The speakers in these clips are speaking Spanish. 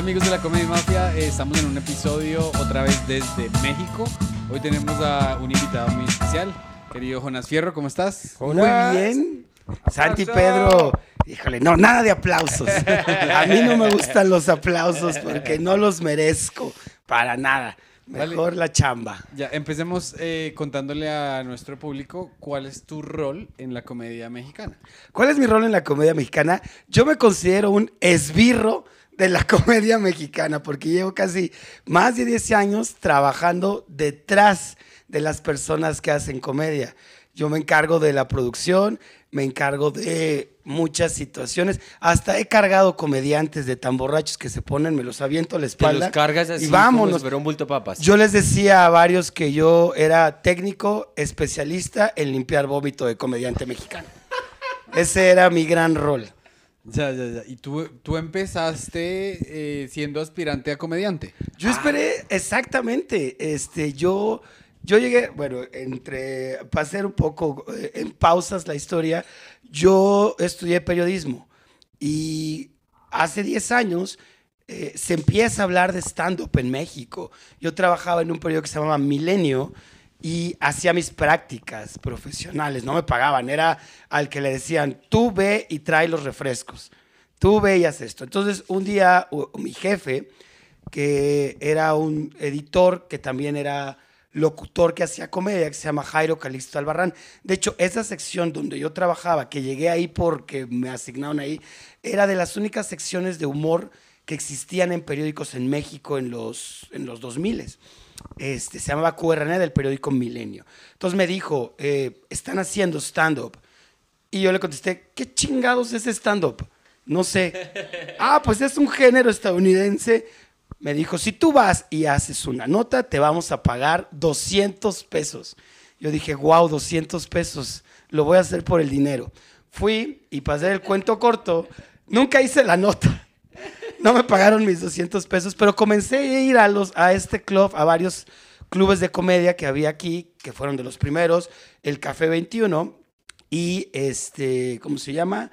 Hola amigos de la Comedia Mafia, eh, estamos en un episodio otra vez desde México. Hoy tenemos a un invitado muy especial, querido Jonas Fierro, ¿cómo estás? Muy bien. Santi Pedro, híjole, no, nada de aplausos. A mí no me gustan los aplausos porque no los merezco para nada. Vale. Mejor la chamba. Ya, empecemos eh, contándole a nuestro público cuál es tu rol en la comedia mexicana. ¿Cuál es mi rol en la comedia mexicana? Yo me considero un esbirro de la comedia mexicana porque llevo casi más de 10 años trabajando detrás de las personas que hacen comedia. Yo me encargo de la producción, me encargo de muchas situaciones. Hasta he cargado comediantes de tan borrachos que se ponen, me los aviento a la Te espalda. los cargas así y vámonos. como un bulto papas. Yo les decía a varios que yo era técnico especialista en limpiar vómito de comediante mexicano. Ese era mi gran rol. Ya, ya, ya. Y tú, tú empezaste eh, siendo aspirante a comediante. Yo esperé exactamente, este, yo, yo llegué, bueno, entre, para hacer un poco eh, en pausas la historia, yo estudié periodismo y hace 10 años eh, se empieza a hablar de stand-up en México. Yo trabajaba en un periódico que se llamaba Milenio y hacía mis prácticas profesionales, no me pagaban, era al que le decían, tú ve y trae los refrescos, tú ve y haz esto. Entonces un día mi jefe, que era un editor que también era locutor que hacía comedia, que se llama Jairo Calixto Albarrán. De hecho, esa sección donde yo trabajaba, que llegué ahí porque me asignaron ahí, era de las únicas secciones de humor que existían en periódicos en México en los, en los 2000. Este, se llamaba QRN del periódico Milenio. Entonces me dijo, eh, están haciendo stand-up. Y yo le contesté, ¿qué chingados es stand-up? No sé. ah, pues es un género estadounidense. Me dijo, si tú vas y haces una nota, te vamos a pagar 200 pesos. Yo dije, wow, 200 pesos. Lo voy a hacer por el dinero. Fui y para hacer el cuento corto, nunca hice la nota. No me pagaron mis 200 pesos, pero comencé a ir a, los, a este club, a varios clubes de comedia que había aquí, que fueron de los primeros, el Café 21 y este, ¿cómo se llama?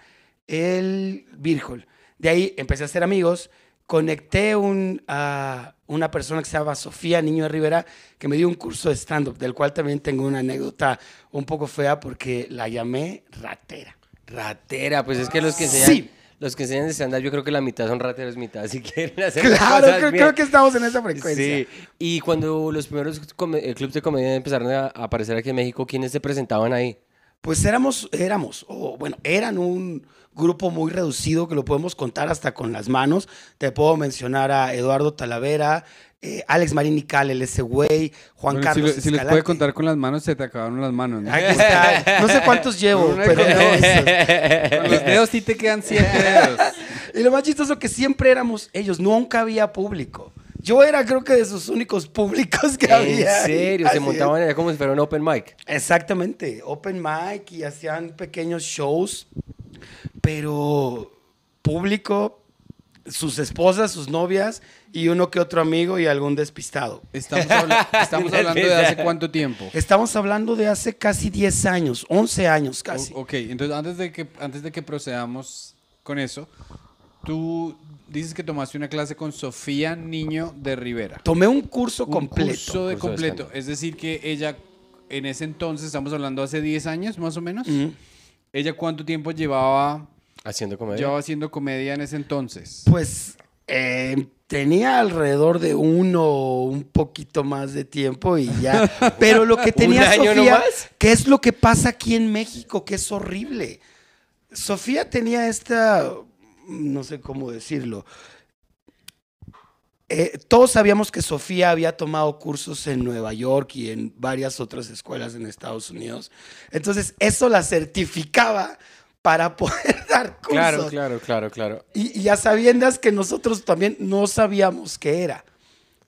El Virgol. De ahí empecé a hacer amigos, conecté un, a una persona que se llama Sofía Niño de Rivera, que me dio un curso de stand-up, del cual también tengo una anécdota un poco fea porque la llamé ratera. Ratera, pues es que los que enseñan, Sí. Los que enseñan de stand yo creo que la mitad son rateros, mitad si quieren hacer Claro, cosas creo, bien. creo que estamos en esa frecuencia. Sí, y cuando los primeros eh, clubs de comedia empezaron a a aparecer aquí en México, ¿quiénes se presentaban ahí? Pues éramos, éramos, o bueno, eran un grupo muy reducido que lo podemos contar hasta con las manos. Te puedo mencionar a Eduardo Talavera, eh, Alex Marín y Calel, ese güey, Juan Bueno, si, Carlos lo- si les puede contar con las manos, se te acabaron las manos. ¿no? Aquí está. No sé cuántos llevo, pero no. Con los dedos sí te quedan siete dedos. Y lo más chistoso que siempre éramos ellos, nunca había público. Yo era creo que de sus únicos públicos que había. ¿En serio? Se montaban allá como si fuera un open mic. Exactamente, open mic y hacían pequeños shows, pero público, sus esposas, sus novias y uno que otro amigo y algún despistado. Estamos, habla- estamos hablando de hace cuánto tiempo. Estamos hablando de hace casi 10 años, 11 años casi. O- ok, entonces antes de, que, antes de que procedamos con eso, tú dices que tomaste una clase con Sofía Niño de Rivera. Tomé un curso Un completo. curso de Curso de completo. es decir, que ella, en ese entonces, estamos hablando hace 10 años más o menos. ¿ella cuánto tiempo llevaba, Haciendo comedia. llevaba haciendo comedia en ese entonces? Pues eh, tenía alrededor de uno, un poquito más de tiempo y ya. Pero lo que tenía Sofía, nomás? ¿qué es lo que pasa aquí en México? Que es horrible. Sofía tenía esta, no sé cómo decirlo. Eh, todos sabíamos que Sofía había tomado cursos en Nueva York y en varias otras escuelas en Estados Unidos. Entonces, eso la certificaba para poder dar cursos. Claro, claro, claro, claro. Y, y a sabiendas que nosotros también no sabíamos qué era.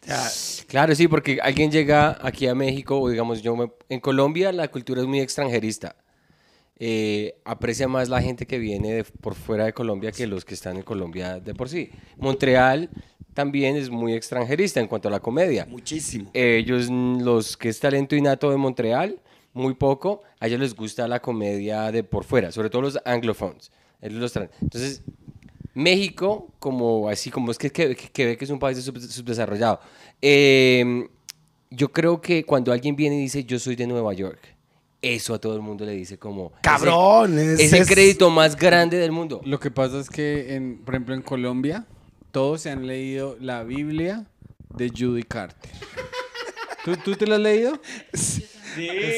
O sea, Claro, sí, porque alguien llega aquí a México, o digamos, yo me- en Colombia la cultura es muy extranjerista. Eh, aprecia más la gente que viene de por fuera de Colombia que los que están en Colombia de por sí. Montreal también es muy extranjerista en cuanto a la comedia. muchísimo. Ellos, mm, los que es talento innato de Montreal, muy poco, a ellos les gusta la comedia de por fuera, sobre todo los anglophones. Los. Entonces, México, como así como es que, que, que ve que es un país sub- subdesarrollado. eh, yo creo que cuando alguien viene y dice yo soy de Nueva York, eso a todo el mundo le dice como... ese- Cabrón, es, Es el crédito más grande del mundo. Lo que pasa es que, en, por ejemplo, en Colombia, todos se han leído la Biblia de Judy Carter. ¿Tú, tú te la has leído?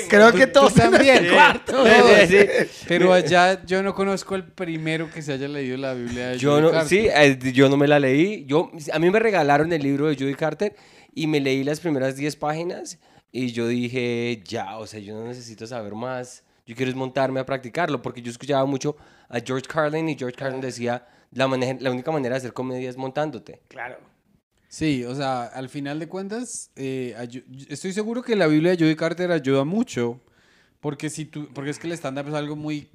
Creo que todos también. cuarto. Sí, güey. sí, sí. Pero allá yo no conozco el primero que se haya leído la Biblia de Yo Judy no, Carter. sí, eh, yo no me la leí. Yo, a mí me regalaron el libro de Judy Carter y me leí las primeras 10 páginas y yo dije, ya, o sea, yo no necesito saber más. Yo quiero montarme a practicarlo porque yo escuchaba mucho a George Carlin y George Carlin decía, la, la única manera de hacer comedia es montándote. Claro. Sí, o sea, al final de cuentas, eh, estoy seguro que la Biblia de Judy Carter ayuda mucho, porque si tú, porque es que el stand-up es algo muy,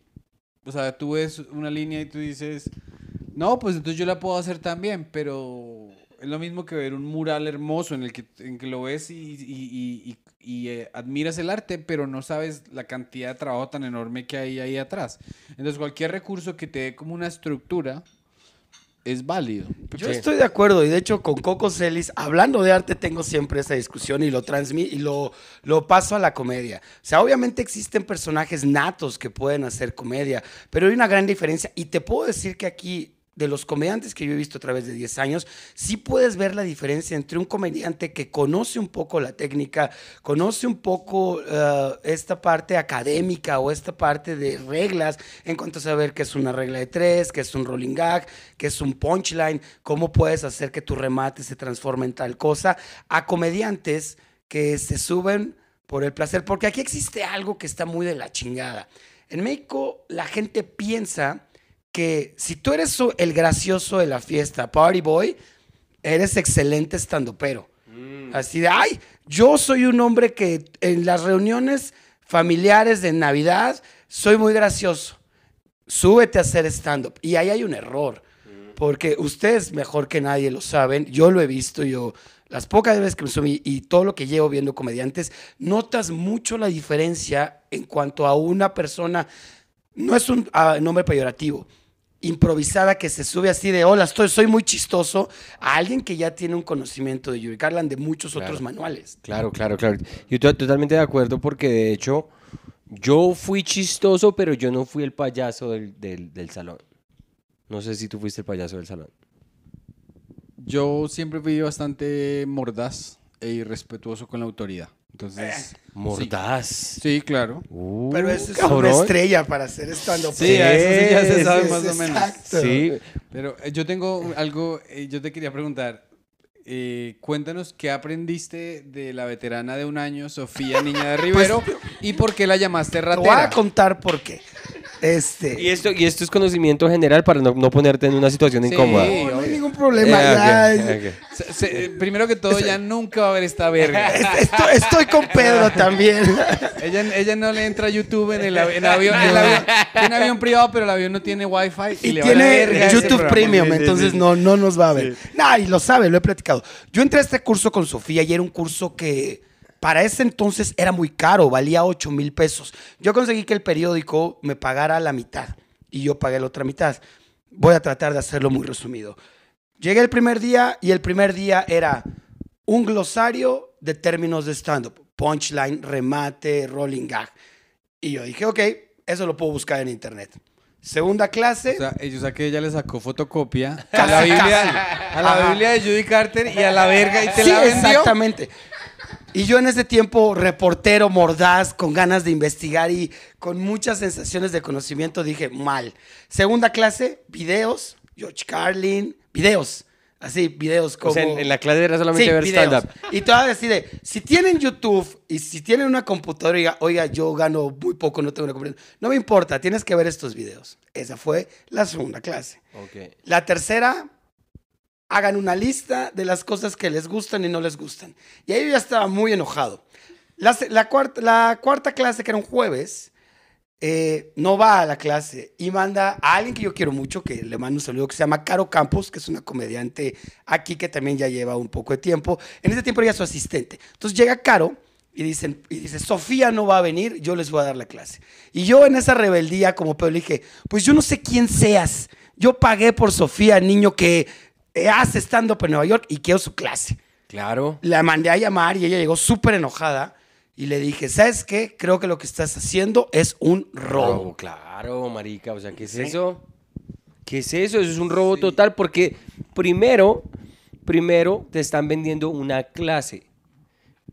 o sea, tú ves una línea y tú dices, no, pues entonces yo la puedo hacer también, pero es lo mismo que ver un mural hermoso en el que, en que lo ves y- y- y- y, eh, admiras el arte, pero no sabes la cantidad de trabajo tan enorme que hay ahí atrás. Entonces, cualquier recurso que te dé como una estructura es válido. Yo Sí. estoy de acuerdo y de hecho con Coco Celis, hablando de arte, tengo siempre esa discusión y lo transmito y lo, lo paso a la comedia. O sea, obviamente existen personajes natos que pueden hacer comedia, pero hay una gran diferencia y te puedo decir que aquí de los comediantes que yo he visto a través de 10 años, sí puedes ver la diferencia entre un comediante que conoce un poco la técnica, conoce un poco eh, esta parte académica o esta parte de reglas en cuanto a saber qué es una regla de tres, qué es un rolling gag, qué es un punchline, cómo puedes hacer que tu remate se transforme en tal cosa, a comediantes que se suben por el placer, porque aquí existe algo que está muy de la chingada. En México la gente piensa que si tú eres el gracioso de la fiesta, party boy, eres excelente estando pero. Así de, ay, yo soy un hombre que en las reuniones familiares de Navidad soy muy gracioso. Súbete a hacer stand-up. Y ahí hay un error, porque ustedes mejor que nadie lo saben, yo lo he visto, yo las pocas veces que me subí y todo lo que llevo viendo comediantes, notas mucho la diferencia en cuanto a una persona, no es un ah, nombre peyorativo, improvisada que se sube así de hola, estoy, soy muy chistoso, a alguien que ya tiene un conocimiento de Yuri Carlan de muchos Claro. otros manuales. Claro, claro, claro. Yo estoy totalmente de acuerdo porque de hecho yo fui chistoso, pero yo no fui el payaso del, del- del salón. No sé si tú fuiste el payaso del salón. Yo siempre fui bastante mordaz e irrespetuoso con la autoridad. Entonces, Eh. Mordaz. sí, claro. Uh, Pero eso es cabrón. una estrella para hacer stand-up. Sí, a eso sí ya se sabe más o menos. exacto. Sí, Pero eh, yo tengo algo, eh, yo te quería preguntar. eh, cuéntanos qué aprendiste de la veterana de un año, Sofía Niña de Rivero, y por qué la llamaste Te voy a ratera. contar por qué. Este, y esto, y esto es conocimiento general para no, no ponerte en una situación Sí. incómoda. no, no hay ningún problema. Eh, ya. Se- se- eh, primero que todo, ya nunca va a ver esta verga. Es- Estoy, estoy con Pedro también. Ella, ella no le entra a YouTube en el, av- en avión, el avión. Tiene avión privado, pero el avión no tiene wifi. Y, Y le va la verga a tiene ese YouTube. Premium, Sí, sí, entonces sí. No, no nos va a ver. Nah, y lo sabe, lo he platicado. Yo entré a este curso con Sofía y era un curso que para ese entonces era muy caro, valía 8 mil pesos. Yo conseguí que el periódico me pagara la mitad y yo pagué la otra mitad. Voy a tratar de hacerlo muy resumido. Llegué el primer día y el primer día era un glosario de términos de stand-up. Punchline, remate, rolling gag. Y yo dije, ok, eso lo puedo buscar en internet. Segunda clase. O sea, ellos a que ella le sacó fotocopia a la Biblia, a la Biblia de Judy Carter y a la verga y te sí, la vendió. exactamente. Y yo en ese tiempo, reportero, mordaz, con ganas de investigar y con muchas sensaciones de conocimiento, dije, mal. Segunda clase, videos, George Carlin, videos. Así, videos como... O sea, en, en la clase era solamente Sí, ver stand-up. Y todavía decide, si tienen YouTube y si tienen una computadora y diga, oiga, yo gano muy poco, no tengo una computadora. No me importa, tienes que ver estos videos. Esa fue la segunda clase. La tercera, hagan una lista de las cosas que les gustan y no les gustan. Y ahí yo ya estaba muy enojado. La, cuarta, la cuarta clase, que era un jueves, eh, no va a la clase y manda a alguien que yo quiero mucho, que le mando un saludo, que se llama Caro Campos, que es una comediante aquí que también ya lleva un poco de tiempo. En ese tiempo era su asistente. Entonces llega Caro, y dicen, y dice, Sofía no va a venir, yo les voy a dar la clase. Y yo en esa rebeldía como Pedro dije, pues yo no sé quién seas. Yo pagué por Sofía, niño que hace stand-up en Nueva York y quiero su clase. Claro. La mandé a llamar y ella llegó súper enojada y le dije, ¿sabes qué? Creo que lo que estás haciendo es un robo. Robo, claro, marica. O sea, ¿qué es eso? ¿Qué es eso? Eso es un robo total porque primero, primero te están vendiendo una clase.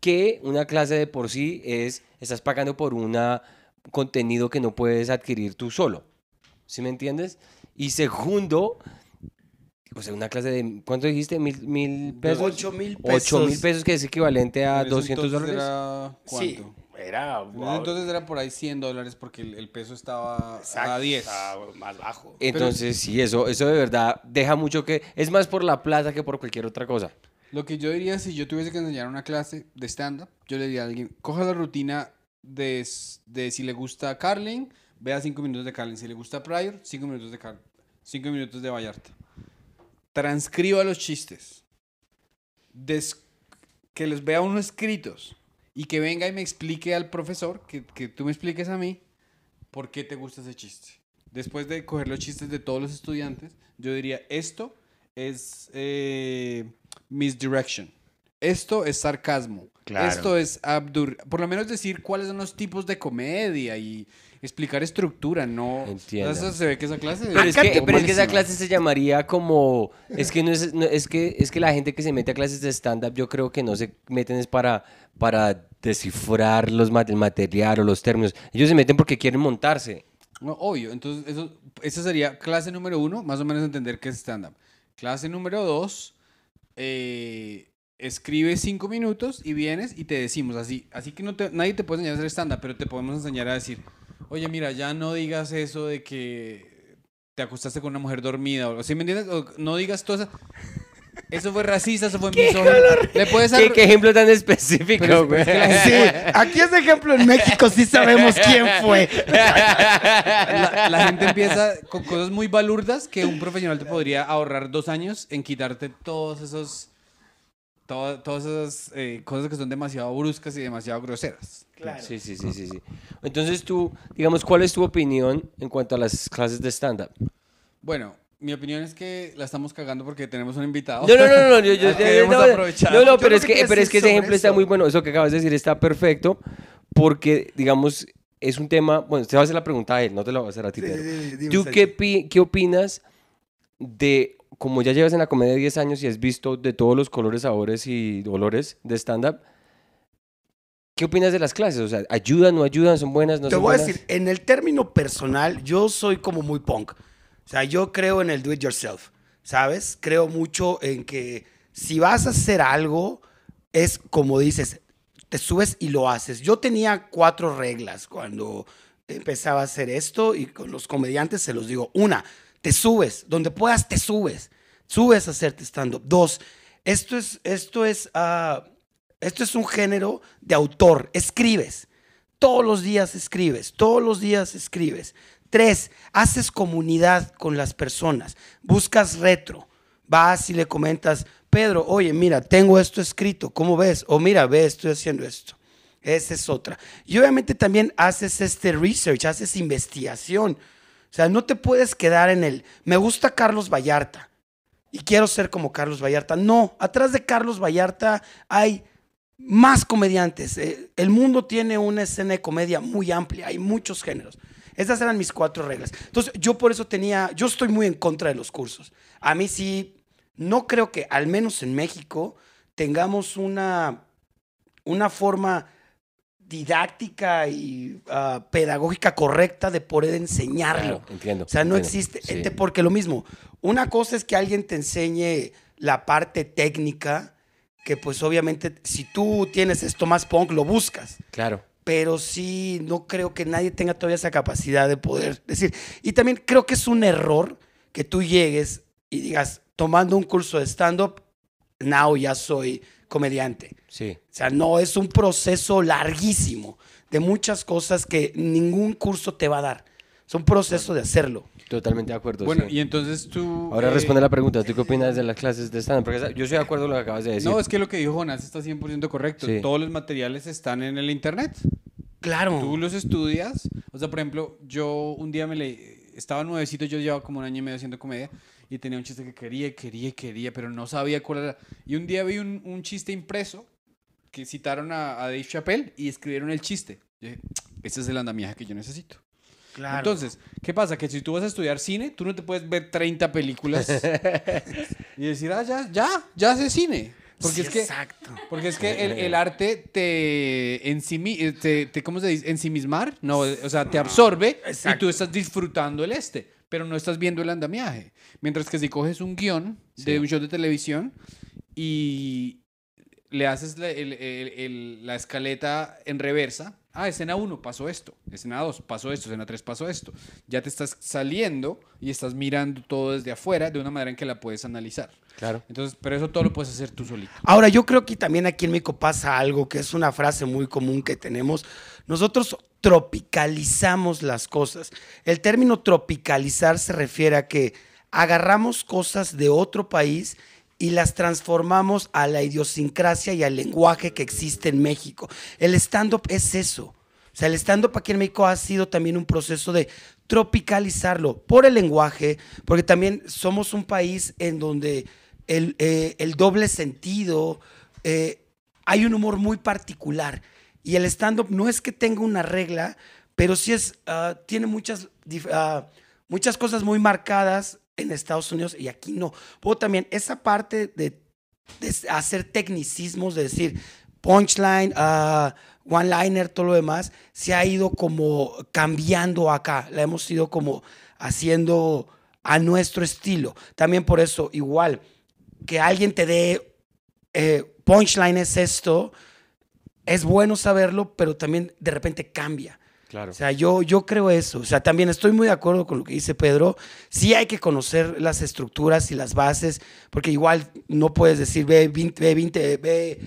Que una clase de por sí es, estás pagando por un contenido que no puedes adquirir tú solo. ¿Sí me entiendes? Y segundo, o sea, una clase de, ¿cuánto dijiste? ¿Mil, mil pesos? Ocho mil pesos. Ocho mil pesos, que es equivalente a En ese 200 entonces dólares. Era, Sí, ¿Cuánto? era... Entonces era por ahí 100 dólares porque el, el peso estaba a 10. Ah, más bajo. Entonces, sí, eso, eso de verdad deja mucho que... Es más por la plata que por cualquier otra cosa. Lo que yo diría, si yo tuviese que enseñar una clase de stand-up, yo le diría a alguien, coja la rutina de, de si le gusta Carlin, vea 5 minutos de Carlin. Si le gusta Pryor, 5 minutos de Carlin. 5 minutos de Vallarta. Transcriba los chistes. Des- que los vea uno escritos. Y que venga y me explique al profesor, que, que tú me expliques a mí, por qué te gusta ese chiste. Después de coger los chistes de todos los estudiantes, yo diría, esto es eh, misdirection. Esto es sarcasmo. Claro. Esto es abdur. Por lo menos decir cuáles son los tipos de comedia y explicar estructura, no. Entiendo. Eso se ve que esa clase. Pero es, que, te- pero es que esa clase se llamaría como... Es que, no es, no- es, que, es que la gente que se mete a clases de stand-up yo creo que no se meten es para, para descifrar los, el material o los términos. Ellos se meten porque quieren montarse. No, obvio. Entonces, eso, esa sería clase número uno, más o menos entender qué es stand-up. Clase número dos, eh, escribe cinco minutos y vienes y te decimos así. Así que no te- nadie te puede enseñar a hacer stand-up, pero te podemos enseñar a decir, oye, mira, ya no digas eso de que te acostaste con una mujer dormida. O, ¿Sí me entiendes? O no digas todo eso. Eso fue racista, eso fue misógino. Le puedes ¿Qué, dar... qué ejemplo tan específico, Pero es- güey? es Sí, aquí ese ejemplo en México sí sabemos quién fue. la, la gente empieza con cosas muy balurdas que un profesional te podría ahorrar dos años en quitarte todos esos to- todas esas eh, cosas que son demasiado bruscas y demasiado groseras. Sí, sí, sí, sí, sí. Entonces tú, digamos, ¿cuál es tu opinión en cuanto a las clases de stand-up? Bueno, mi opinión es que la estamos cagando porque tenemos un invitado. No, no, no, no, yo, yo- queremos no, aprovechar. no, no, Yo pero es que pero es que ese ejemplo está eso- muy bueno, eso que acabas de decir está perfecto, porque, digamos, es un tema, bueno, te va a hacer la pregunta a él, no te la voy a hacer a ti, Sí, sí, sí, ¿Tú qué, pi- qué opinas de, como ya llevas en la comedia 10 años y has visto de todos los colores, sabores y dolores de stand-up, ¿qué opinas de las clases? O sea, ¿ayudan, no ayudan, son buenas, no Te son voy a buenas? decir, en el término personal, yo soy como muy punk. O sea, yo creo en el do it yourself, ¿sabes? Creo mucho en que si vas a hacer algo, es como dices, te subes y lo haces. Yo tenía cuatro reglas cuando empezaba a hacer esto y con los comediantes se los digo. Una, te subes, donde puedas te subes. Subes a hacerte stand-up. Dos, esto es, esto es, ah, esto es un género de autor. Escribes. Todos los días escribes, todos los días escribes. Tres, haces comunidad con las personas, buscas retro, vas y le comentas, Pedro, oye, mira, tengo esto escrito, ¿cómo ves? O mira, ve, estoy haciendo esto. Esa es otra. Y obviamente también haces este research, haces investigación. O sea, no te puedes quedar en el, me gusta Carlos Vallarta y quiero ser como Carlos Vallarta. No, atrás de Carlos Vallarta hay más comediantes. Eh, El mundo tiene una escena de comedia muy amplia, hay muchos géneros. Esas eran mis cuatro reglas. Entonces, yo por eso tenía, yo estoy muy en contra de los cursos. A mí sí, no creo que, al menos en México, tengamos una, una forma didáctica y ah, pedagógica correcta de poder enseñarlo. Claro, entiendo. O sea, no entiendo. existe. Sí. Este, Porque lo mismo, una cosa es que alguien te enseñe la parte técnica, que pues obviamente si tú tienes esto más punk, lo buscas. Claro. Pero sí, no creo que nadie tenga todavía esa capacidad de poder decir. Y también creo que es un error que tú llegues y digas, tomando un curso de stand-up, now ya soy comediante. Sí. O sea, no, es un proceso larguísimo de muchas cosas que ningún curso te va a dar. Es un proceso de hacerlo. Totalmente de acuerdo. Bueno, sí. y entonces tú... Ahora eh, responde la pregunta, ¿tú qué opinas de las clases de stand Porque yo estoy de acuerdo con lo que acabas de decir. No, es que lo que dijo Jonás está 100% correcto. Sí. Todos los materiales están en el internet. Claro. Tú los estudias. O sea, por ejemplo, yo un día me leí... Estaba nuevecito, yo llevaba como un año y medio haciendo comedia y tenía un chiste que quería, quería, quería, pero no sabía cuál era. Y un día vi un, un chiste impreso que citaron a, a Dave Chappelle y escribieron el chiste. Yo dije, este es el andamiaje que yo necesito. Claro. Entonces, ¿qué pasa? Que si tú vas a estudiar cine, tú no te puedes ver 30 películas y decir, ah, ya, ya, ya sé cine. Porque Sí, es que, Exacto. porque es que el, el arte te, ensimi, eh, te, te, ¿cómo se dice? Ensimismar, no, o sea, te absorbe y tú estás disfrutando el este, pero no estás viendo el andamiaje. Mientras que si coges un guion de Sí. un show de televisión y le haces la, el- el- el- la escaleta en reversa, ah, escena 1 pasó esto, escena 2 pasó esto, escena 3 pasó esto, ya te estás saliendo y estás mirando todo desde afuera de una manera en que la puedes analizar. Claro. Entonces, pero eso todo lo puedes hacer tú solito. Ahora, yo creo que también aquí en México pasa algo que es una frase muy común que tenemos. Nosotros tropicalizamos las cosas. El término tropicalizar se refiere a que agarramos cosas de otro país y las transformamos a la idiosincrasia y al lenguaje que existe en México. El stand-up es eso. O sea, el stand-up aquí en México ha sido también un proceso de tropicalizarlo por el lenguaje, porque también somos un país en donde el, eh, el doble sentido, eh, hay un humor muy particular. Y el stand-up no es que tenga una regla, pero sí es, ah, tiene muchas, ah, muchas cosas muy marcadas en Estados Unidos y aquí no. También esa parte de, hacer tecnicismos, de decir punchline, ah, one-liner, todo lo demás, se ha ido como cambiando acá. La hemos ido como haciendo a nuestro estilo. También por eso, igual, que alguien te dé eh, punchline es esto, es bueno saberlo, pero también de repente cambia. Claro. O sea, yo, yo creo eso. O sea, también estoy muy de acuerdo con lo que dice Pedro. Sí hay que conocer las estructuras y las bases, porque igual no puedes decir, ve 20, ve 20, ve-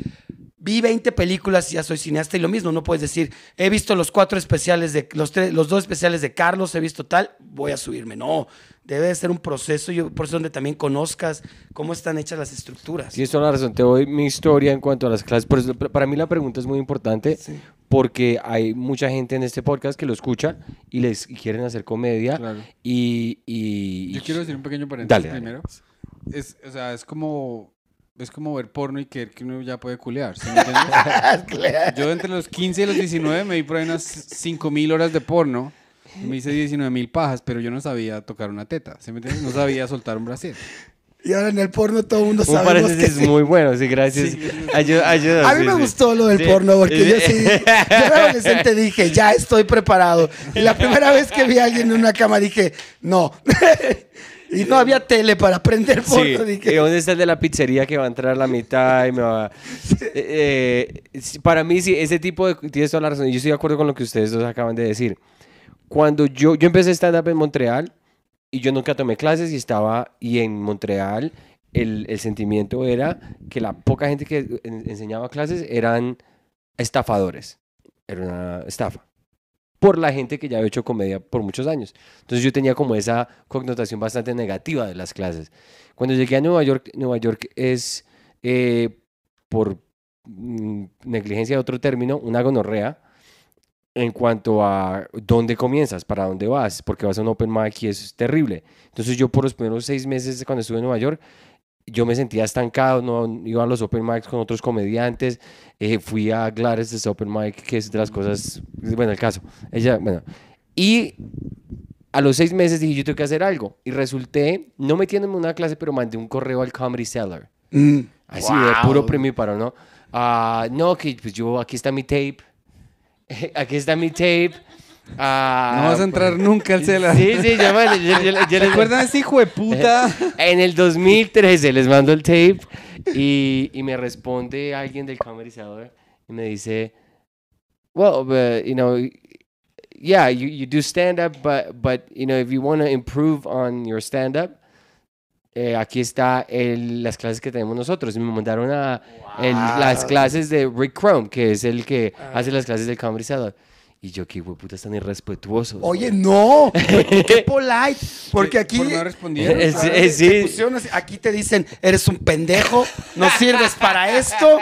vi 20 películas y ya soy cineasta y lo mismo, no puedes decir, he visto los cuatro especiales de, los, tres, los dos especiales de Carlos, he visto tal, voy a subirme. No, debe de ser un proceso, yo, por eso donde también conozcas cómo están hechas las estructuras. Tienes toda la razón. Te doy mi historia en cuanto a las clases. Por eso, para mí la pregunta es muy importante Sí. porque hay mucha gente en este podcast que lo escucha y les y quieren hacer comedia. Claro. Y, y- Yo quiero decir un pequeño paréntesis Dale, dale. primero. Es, o sea, es como, es como ver porno y creer que uno ya puede culear. ¿sí me entiendes? Yo entre los 15 y los 19 me di por ahí unas 5 mil horas de porno. Y Me hice 19 mil pajas, pero yo no sabía tocar una teta. ¿sí me entiendes? No sabía soltar un brasier. Y ahora en el porno todo el mundo un sabemos que paréntesis sí. muy bueno. Sí, gracias. Sí. Ayuda, ayuda, A mí sí, me sí. gustó lo del Sí. porno porque yo sí, yo de adolescente dije, ya estoy preparado. Y la primera vez que vi a alguien en una cama dije, no. y no había tele para prender Sí, porno. ¿y Dije, dónde está el de la pizzería que va a entrar a la mitad y me va... Eh, eh, para mí, sí, ese tipo de... Tienes toda la razón. y Yo estoy de acuerdo con lo que ustedes dos acaban de decir. Cuando yo, yo empecé stand-up en Montreal y yo nunca tomé clases y estaba... Y en Montreal el, el sentimiento era que la poca gente que en- enseñaba clases eran estafadores. Era una estafa. Por la gente que ya había hecho comedia por muchos años. Entonces yo tenía como esa connotación bastante negativa de las clases. Cuando llegué a Nueva York, Nueva York es, eh, por mm, negligencia de otro término, una gonorrea en cuanto a dónde comienzas, para dónde vas, porque vas a un open mic y es terrible. Entonces yo por los primeros seis meses cuando estuve en Nueva York, yo me sentía estancado, no iba a los open mics con otros comediantes, eh, fui a Gladys' open mic, que es de las cosas, bueno, el caso, ella, bueno, y a los seis meses dije, yo tengo que hacer algo, y resulté, no metiéndome en una clase, pero mandé un correo al Comedy Cellar, mm, así de wow. puro primíparo, ¿no? Ah, no, que pues yo, aquí está mi tape, aquí está mi tape. ah, No vas a entrar nunca al celular. Sí, sí, yo, bueno, yo- yo- yo ¿Se les- acuerdan de ese hijo de puta? en el 2013 les mando el tape y, y me responde alguien del Cellar y me dice, well, but, you know, yeah, you, you do stand up, but, but, you know, if you want to improve on your stand up, eh, aquí está el- las clases que tenemos nosotros. Y me mandaron a el- las clases de Rick Chrome, que es el que hace las clases del Comedy Cellar. Y yo, qué putas tan irrespetuosos. Oye, no, qué polite. Porque aquí. Por no respondieron. Es- es- te sí. así, Aquí te dicen, eres un pendejo, no sirves para esto.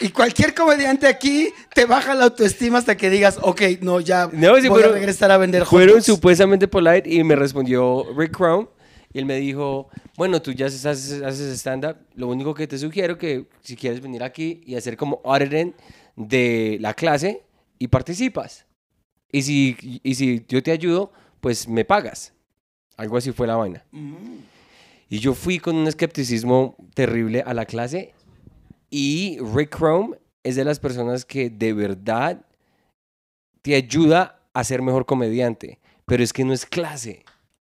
Y cualquier comediante aquí te baja la autoestima hasta que digas, ok, no, ya No, sí, voy fueron- a regresar a vender Fueron dogs". supuestamente polite y me respondió Rick Chrome. Y él me dijo, bueno, tú ya haces, haces stand-up. Lo único que te sugiero que si quieres venir aquí y hacer como auditing de la clase y participas. Y si, y si yo te ayudo, pues me pagas. Algo así fue la vaina. Y yo fui con un escepticismo terrible a la clase. Y Rick Chrome es de las personas que de verdad te ayuda a ser mejor comediante. Pero es que no es clase.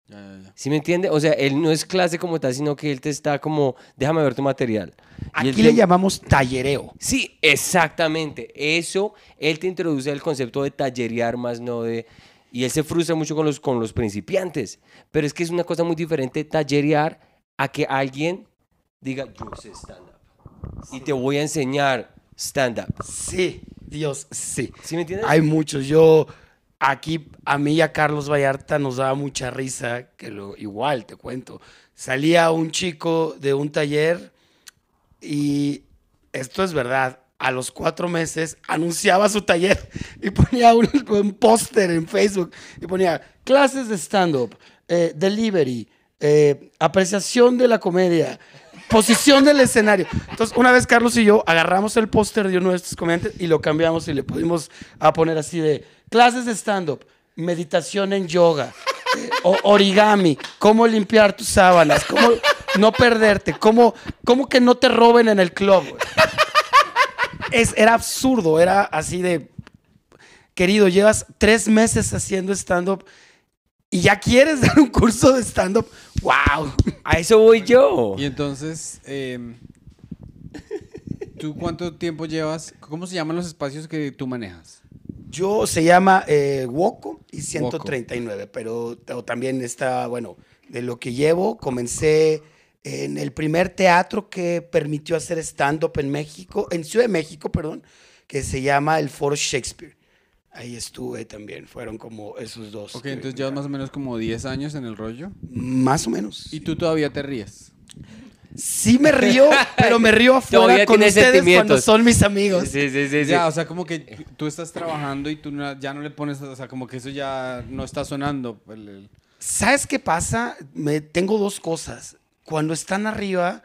Ya, ya, ya. ¿Sí me entiende? O sea, él no es clase como tal, sino que él te está como, déjame ver tu material. Aquí te- le llamamos tallereo. Sí, exactamente. Eso, él te introduce el concepto de tallerear más no de... Y él se frustra mucho con los, con los principiantes. Pero es que es una cosa muy diferente tallerear a que alguien diga, yo sé stand-up. Y te voy a enseñar stand-up. Sí, Dios, sí. ¿Sí me entiendes? Hay muchos. Yo, aquí, a mí y a Carlos Vallarta nos daba mucha risa, que lo igual te cuento. Salía un chico de un taller y esto es verdad. A los cuatro meses anunciaba su taller y ponía un, un póster en Facebook y ponía clases de stand-up, eh, delivery, eh, apreciación de la comedia, posición del escenario. Entonces, una vez Carlos y yo agarramos el póster de uno de estos comediantes y lo cambiamos y le pudimos a poner así de clases de stand-up, meditación en yoga, o- origami, cómo limpiar tus sábanas, cómo no perderte, cómo, cómo que no te roben en el club. güey. Es, era absurdo, era así de, querido, llevas tres meses haciendo stand-up y ya quieres dar un curso de stand-up. ¡Wow! A eso voy yo. Y entonces, em, ¿tú cuánto tiempo llevas? ¿Cómo se llaman los espacios que tú manejas? Yo se llama eh, Woco y 139, pero t- también está, bueno, de lo que llevo, comencé en el primer teatro que permitió hacer stand-up en México, en Ciudad de México, perdón, que se llama el Foro Shakespeare. Ahí estuve también, fueron como esos dos. Ok, entonces llevas más o menos como 10 años en el rollo. Más o menos. Y tú todavía te ríes. Sí me río, pero me río afuera con ustedes cuando son mis amigos. Sí, sí, sí, sí. Ya, o sea, como que tú estás trabajando y tú no- ya no le pones, o sea, como que eso ya no está sonando. ¿Sabes qué pasa? Me, tengo dos cosas. Cuando están arriba,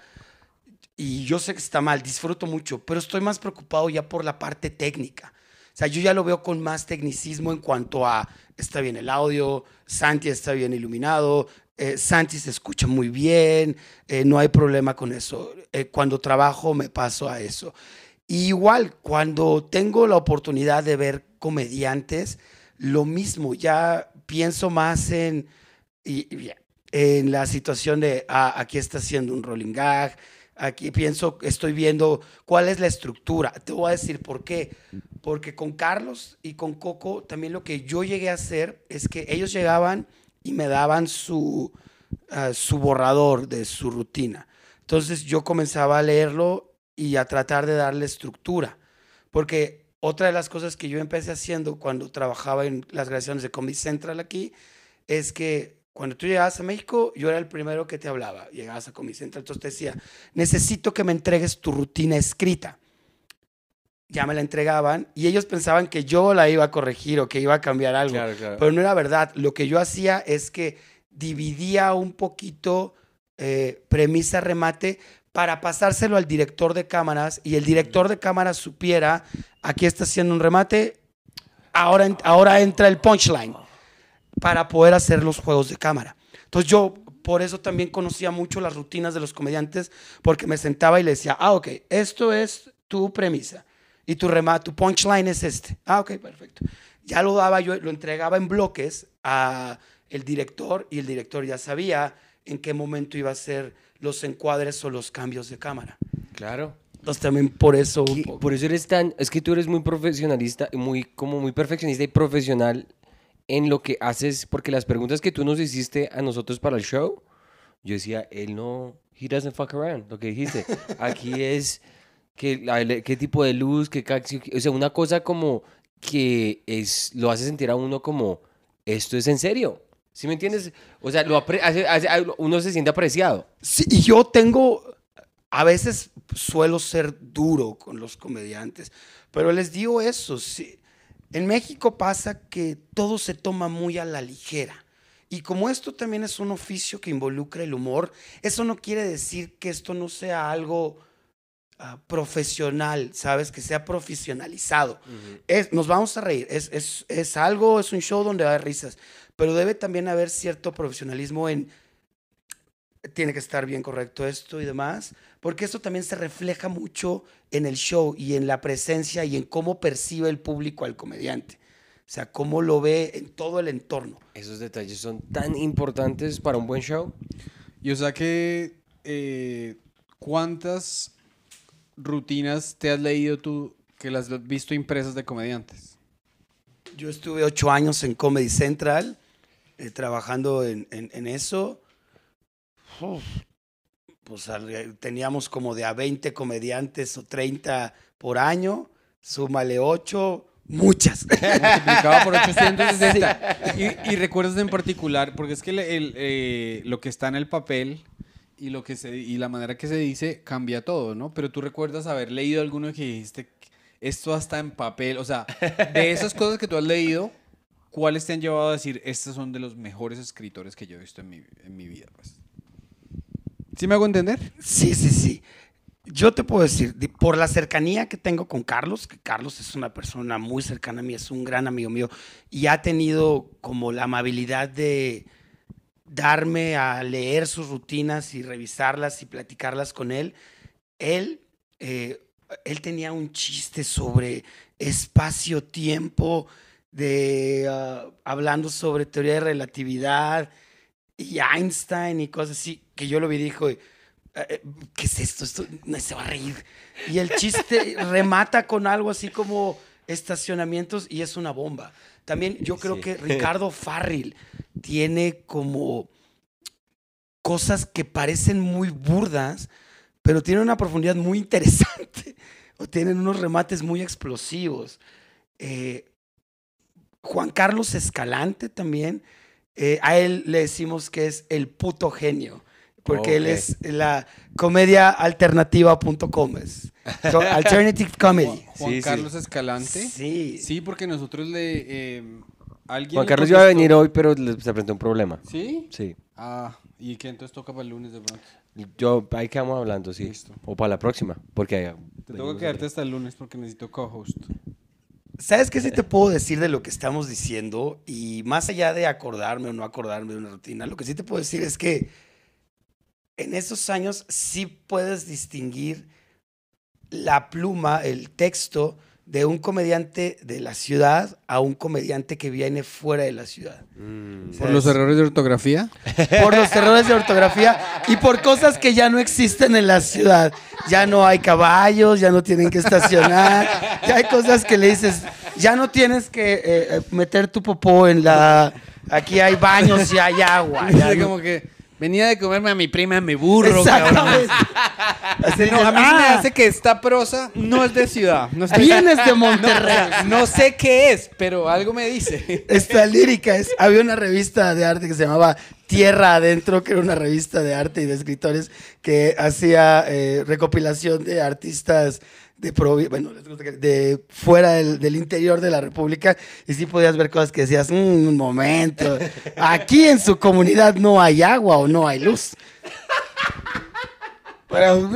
y yo sé que está mal, disfruto mucho, pero estoy más preocupado ya por la parte técnica. O sea, yo ya lo veo con más tecnicismo en cuanto a, está bien el audio, Santi está bien iluminado, eh, Santi se escucha muy bien, eh, no hay problema con eso. Eh, cuando trabajo me paso a eso. Igual, cuando tengo la oportunidad de ver comediantes, lo mismo, ya pienso más en, en la situación de, ah, aquí está haciendo un rolling gag, aquí pienso, estoy viendo cuál es la estructura. Te voy a decir por qué. Porque con Carlos y con Coco, también lo que yo llegué a hacer es que ellos llegaban y me daban su, ah, su borrador de su rutina. Entonces yo comenzaba a leerlo y a tratar de darle estructura. Porque otra de las cosas que yo empecé haciendo cuando trabajaba en las grabaciones de Comedy Central aquí es que cuando tú llegabas a México, yo era el primero que te hablaba. Llegabas a Comedy Central, entonces te decía, necesito que me entregues tu rutina escrita. Ya me la entregaban y ellos pensaban que yo la iba a corregir o que iba a cambiar algo. Claro, claro. Pero no era verdad. Lo que yo hacía es que dividía un poquito eh, premisa, remate, para pasárselo al director de cámaras y el director de cámaras supiera, aquí está haciendo un remate, ahora, ahora entra el punchline, para poder hacer los juegos de cámara. Entonces yo por eso también conocía mucho las rutinas de los comediantes, porque me sentaba y le decía, ah, ok, esto es tu premisa y tu remate, tu punchline es este. Ah, ok, perfecto. Ya lo daba yo, lo entregaba en bloques a el director y el director ya sabía en qué momento iba a hacer los encuadres o los cambios de cámara. Claro. Entonces también por eso... Por eso eres tan, es que tú eres muy profesionalista, muy, como muy perfeccionista y profesional en lo que haces, porque las preguntas que tú nos hiciste a nosotros para el show, yo decía, él no, he doesn't fuck around, lo que dijiste. Aquí es, que, qué tipo de luz, qué, o sea, una cosa como que es, lo hace sentir a uno como, esto es en serio. ¿Sí me entiendes? O sea, lo hace- hace- uno se siente apreciado. Sí, y yo tengo, a veces suelo ser duro con los comediantes, pero les digo eso, sí. en México pasa que todo se toma muy a la ligera. Y como esto también es un oficio que involucra el humor, eso no quiere decir que esto no sea algo ah, profesional, ¿sabes? Que sea profesionalizado. Es- nos vamos a reír, es, es- es algo, es un show donde va a haber risas, pero debe también haber cierto profesionalismo en tiene que estar bien correcto esto y demás, porque esto también se refleja mucho en el show y en la presencia y en cómo percibe el público al comediante. O sea, cómo lo ve en todo el entorno. Esos detalles son tan importantes para un buen show. Y o sea que, eh, ¿cuántas rutinas te has leído tú que las has visto impresas de comediantes? Yo estuve ocho años en Comedy Central, eh, trabajando en, en- en eso. Uf, pues al- teníamos como de a 20 comediantes o 30 por año. Súmale ocho, muchas. Multiplicado por 860. Y, y recuerdas en particular, porque es que el- el, eh, lo que está en el papel y, lo que se, y la manera que se dice cambia todo, ¿no? Pero tú recuerdas haber leído alguno que dijiste, esto hasta en papel, o sea, de esas cosas que tú has leído, ¿cuáles te han llevado a decir, estos son de los mejores escritores que yo he visto en mi, en mi vida? Pues? ¿Sí me hago entender? Sí, sí, sí. Yo te puedo decir, de- por la cercanía que tengo con Carlos, que Carlos es una persona muy cercana a mí, es un gran amigo mío, y ha tenido como la amabilidad de darme a leer sus rutinas y revisarlas y platicarlas con él. Él, eh, él tenía un chiste sobre espacio-tiempo, de ah, hablando sobre teoría de relatividad y Einstein y cosas así, que yo lo vi y dijo, eh, eh, ¿qué es esto? Esto no se va a reír. Y el chiste remata con algo así como estacionamientos y es una bomba. También yo creo Sí. que Ricardo Farril tiene como cosas que parecen muy burdas, pero tienen una profundidad muy interesante o tienen unos remates muy explosivos. Eh, Juan Carlos Escalante también, eh, a él le decimos que es el puto genio, porque él es la comedia alternativa.com, es so- alternative comedy. Juan. Carlos Escalante. Sí. Sí, porque nosotros le... eh, alguien Juan le Carlos iba a venir hoy, pero le- se presentó un problema. ¿Sí? Sí. Ah, ¿y que entonces toca para el lunes de pronto? Yo, ahí quedamos hablando, sí. Listo. O para la próxima, porque... Te tengo que quedarte hasta el lunes porque necesito co-host. ¿Sabes qué sí te puedo decir de lo que estamos diciendo? Y más allá de acordarme o no acordarme de una rutina, lo que sí te puedo decir es que en esos años sí puedes distinguir la pluma, el texto de un comediante de la ciudad a un comediante que viene fuera de la ciudad. Mm. ¿Por los errores de ortografía? Por los errores de ortografía y por cosas que ya no existen en la ciudad. Ya no hay caballos, ya no tienen que estacionar, ya hay cosas que le dices, ya no tienes que eh, eh, meter tu popó en la... Aquí hay baños y hay agua. ya como que venía de comerme a mi prima mi burro, cabrón. Exactamente. Así No, a mí me ah, hace que esta prosa no es de ciudad. No, Vienes de Monterrey. no sé qué es, pero algo me dice. Esta lírica es. Había una revista de arte que se llamaba Tierra Adentro, que era una revista de arte y de escritores que hacía eh, recopilación de artistas de, provi- bueno, de fuera del, del interior de la República. Y sí podías ver cosas que decías, "Mm, un momento, aquí en su comunidad no hay agua o no hay luz. Pero,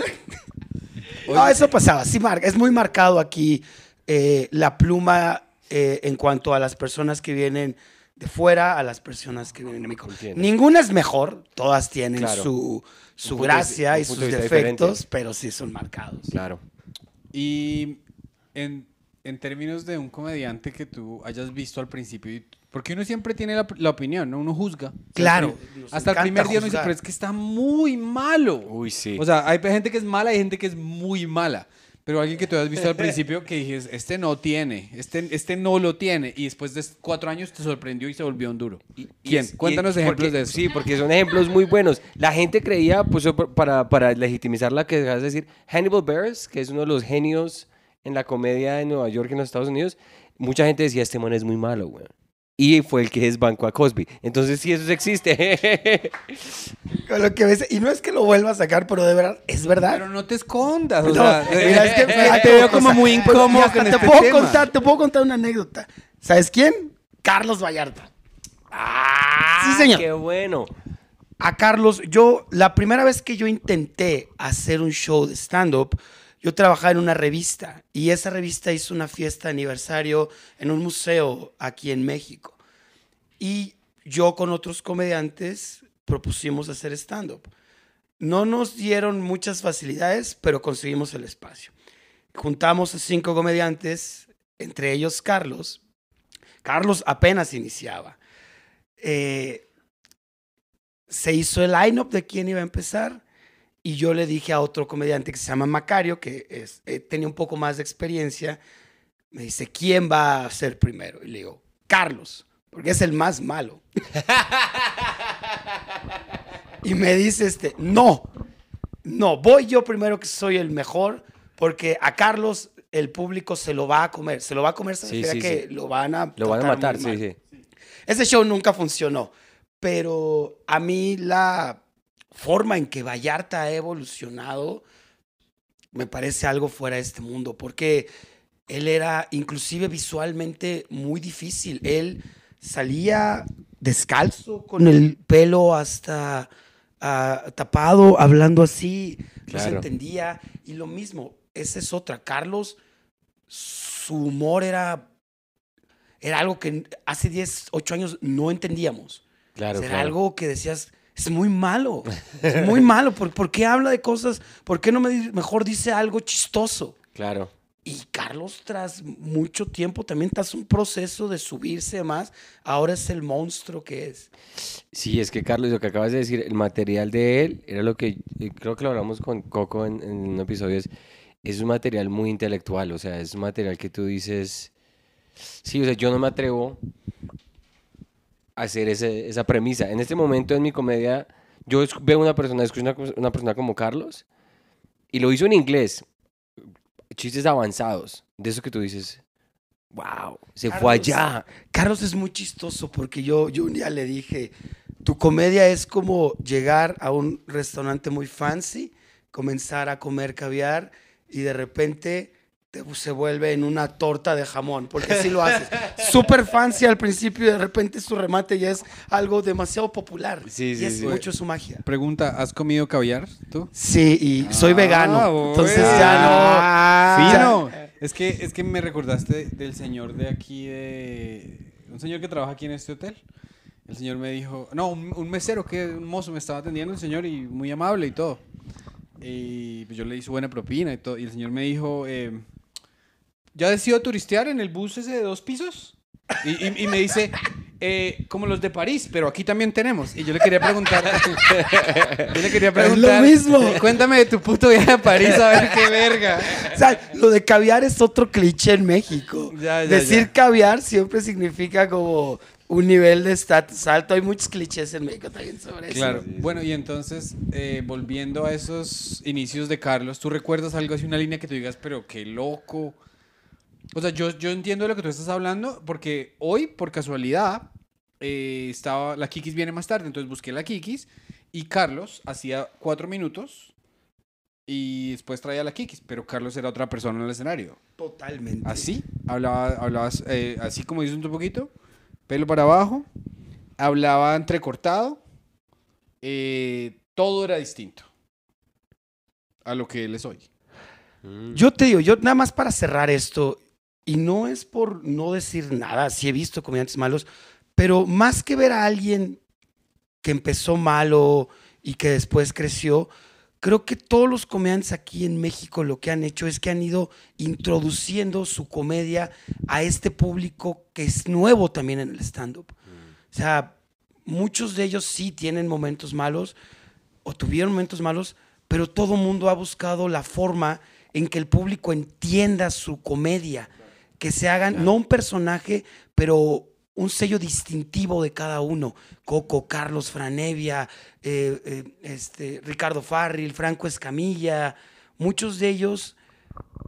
no, eso pasaba. Sí, marca. Es muy marcado aquí eh, la pluma eh, en cuanto a las personas que vienen de fuera, a las personas que vienen de México. Ninguna es mejor. Todas tienen Claro. su, su de- gracia y sus defectos, diferente. pero sí son marcados. Claro. Y en, en términos de un comediante que tú hayas visto al principio, y- porque uno siempre tiene la, la opinión, ¿no? Uno juzga. Claro, Hasta el primer día uno dice, juzgar. pero es que está muy malo. Uy, sí. O sea, hay gente que es mala, hay gente que es muy mala. Pero alguien que tú has visto al principio que dijes, este no tiene, este, este no lo tiene. Y después de cuatro años te sorprendió y se volvió un duro. Y- ¿Quién? y- Cuéntanos ejemplos de eso. Sí, porque son ejemplos muy buenos. La gente creía, pues para, para legitimizar la que dejas de decir, Hannibal Buress, que es uno de los genios en la comedia de Nueva York en los Estados Unidos, mucha gente decía, este man es muy malo, güey. Y fue el que desbancó a Cosby. Entonces, sí, eso existe. Con lo que ves, y no es que lo vuelva a sacar, pero de verdad, es verdad. Pero no te escondas. O sea, mira, es que eh, te veo como muy incómodo con te este puedo tema. contar, te puedo contar una anécdota. ¿Sabes quién? Carlos Vallarta. ah, Sí, señor. Qué bueno. A Carlos, yo, la primera vez que yo intenté hacer un show de stand-up, yo trabajaba en una revista y esa revista hizo una fiesta de aniversario en un museo aquí en México. Y yo con otros comediantes propusimos hacer stand-up. No nos dieron muchas facilidades, pero conseguimos el espacio. Juntamos a cinco comediantes, entre ellos Carlos. Carlos apenas iniciaba. Eh, se hizo el line-up de quién iba a empezar y yo le dije a otro comediante que se llama Macario, que es, eh, tenía un poco más de experiencia, me dice, ¿quién va a ser primero? Y le digo, Carlos, porque es el más malo. y me dice este, no, no, voy yo primero que soy el mejor, porque a Carlos el público se lo va a comer, se lo va a comer, se Sí, sí, que sí. lo van a Lo van a matar, sí, sí. Ese show nunca funcionó, pero a mí la forma en que Vallarta ha evolucionado me parece algo fuera de este mundo, porque él era inclusive visualmente muy difícil. Él salía descalzo, con el pelo hasta ah, tapado, hablando así, no se entendía. Y lo mismo, esa es otra. Carlos, su humor era, era algo que hace 10, 8 años no entendíamos. Claro, Era claro. algo que decías, es muy malo, es muy malo. ¿Por, por qué habla de cosas? ¿Por qué no me, mejor dice algo chistoso? Claro. Y Carlos, tras mucho tiempo, también tras un proceso de subirse más, ahora es el monstruo que es. Sí, es que Carlos, lo que acabas de decir, el material de él era lo que eh, creo que lo hablamos con Coco en, en un episodio. Es, es un material muy intelectual, o sea, es un material que tú dices. Sí, o sea, yo no me atrevo hacer ese- esa premisa. En este momento en mi comedia, yo veo una persona, escucho una, persona como Carlos y lo hizo en inglés. Chistes avanzados, de eso que tú dices, wow, se fue Carlos, allá. Carlos es muy chistoso porque yo, yo un día le dije, tu comedia es como llegar a un restaurante muy fancy, comenzar a comer caviar y de repente te- se vuelve en una torta de jamón, porque así lo haces. Súper fancy al principio y de repente su remate ya es algo demasiado popular. Sí, y sí, es sí. mucho su magia. Pregunta, ¿has comido caviar tú? Sí, y soy Ah, vegano. Entonces ya Fino. Es que, es que me recordaste del señor de aquí, de un señor que trabaja aquí en este hotel. El señor me dijo, no, un, un mesero, que un mozo me estaba atendiendo el señor y muy amable y todo. Y pues yo le hice buena propina y todo. Y el señor me dijo, eh, ¿ya decidió turistear en el bus ese de dos pisos? Y, y- y me dice, eh, como los de París, pero aquí también tenemos. Y yo le quería preguntar, yo le quería Es lo preguntar, mismo. cuéntame de tu puto viaje a París a ver qué verga. O sea, lo de caviar es otro cliché en México. Ya, ya, Decir ya. caviar siempre significa como un nivel de estatus alto. Hay muchos clichés en México también sobre eso. Claro. Bueno, y entonces, eh, volviendo a esos inicios de Carlos, ¿tú recuerdas algo así, una línea que tú digas, pero qué loco? O sea, yo, yo entiendo de lo que tú estás hablando, porque hoy, por casualidad, eh, estaba, la Kikis viene más tarde, entonces busqué la Kikis, y Carlos hacía cuatro minutos, y después traía la Kikis, pero Carlos era otra persona en el escenario. Totalmente. Así, hablaba, hablabas eh, así como dices un poquito, pelo para abajo, hablaba entrecortado, eh, todo era distinto a lo que él es hoy. Yo te digo, yo nada más para cerrar esto, y no es por no decir nada, sí he visto comediantes malos, pero más que ver a alguien que empezó malo y que después creció, creo que todos los comediantes aquí en México lo que han hecho es que han ido introduciendo su comedia a este público que es nuevo también en el stand-up. O sea, muchos de ellos sí tienen momentos malos o tuvieron momentos malos, pero todo mundo ha buscado la forma en que el público entienda su comedia, que se hagan, no un personaje, pero un sello distintivo de cada uno. Coco, Carlos Franevia, eh, eh, este, Ricardo Farril, Franco Escamilla, muchos de ellos,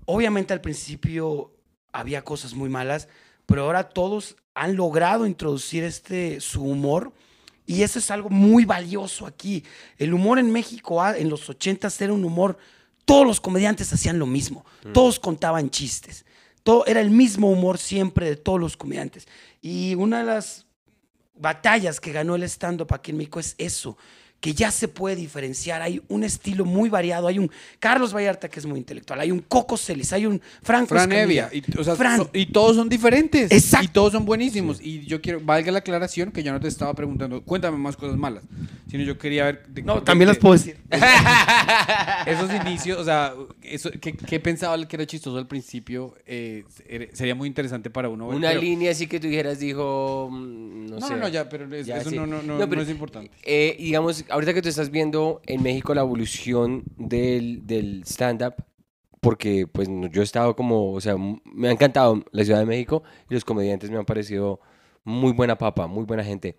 obviamente al principio había cosas muy malas, pero ahora todos han logrado introducir este, su humor. Y eso es algo muy valioso aquí. El humor en México ah, en los 80 era un humor, todos los comediantes hacían lo mismo, todos contaban chistes, todo, era el mismo humor siempre de todos los comediantes. Y una de las batallas que ganó el stand-up aquí en México es eso, que ya se puede diferenciar. Hay un estilo muy variado. Hay un Carlos Vallarta que es muy intelectual. Hay un Coco Celis. Hay un Franco Fran. Evia. Y, o sea, Fran. so- y todos son diferentes. Exacto. Y todos son buenísimos. Y yo quiero, valga la aclaración que yo no te estaba preguntando, cuéntame más cosas malas. Sino yo quería ver. de- No, de- también de- las puedo decir. Esos inicios, o sea, eso, ¿qué, qué pensaba el que era chistoso al principio? Eh, ser- sería muy interesante para uno ver. Una pero- línea así que tú dijeras, dijo, mm, no, No, sé. no, no, ya, pero es- eso no- no- no- pero, no es importante. eh, digamos, ahorita que tú estás viendo en México la evolución del, stand-up, porque pues yo he estado como, o sea, me ha encantado la Ciudad de México y los comediantes me han parecido muy buena papa, muy buena gente.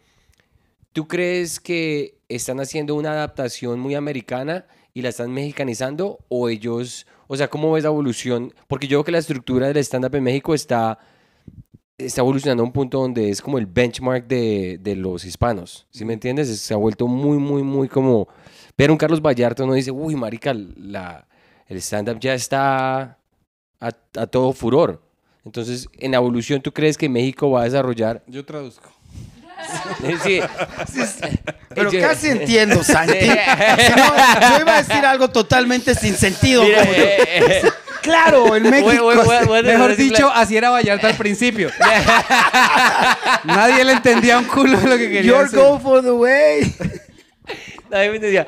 ¿Tú crees que están haciendo una adaptación muy americana y la están mexicanizando o ellos, o sea, cómo ves la evolución? Porque yo veo que la estructura del stand-up en México está, está evolucionando a un punto donde es como el benchmark de, de los hispanos, ¿sí me entiendes? Es- Se ha vuelto muy, muy, muy como... Ver un Carlos Vallarta uno dice, uy, marica, la, el stand-up ya está a, a todo furor. Entonces, en la evolución, ¿tú crees que México va a desarrollar Yo traduzco. Sí. Pero Yo- casi entiendo, Santi. Si no, yo iba a decir algo totalmente sin sentido. Mira, como eh, eh, Claro, en México. voy- voy- voy- voy a Mejor dicho, así era Vallarta al principio. Nadie le entendía un culo lo que quería You're decir. go for the way. nadie me entendía.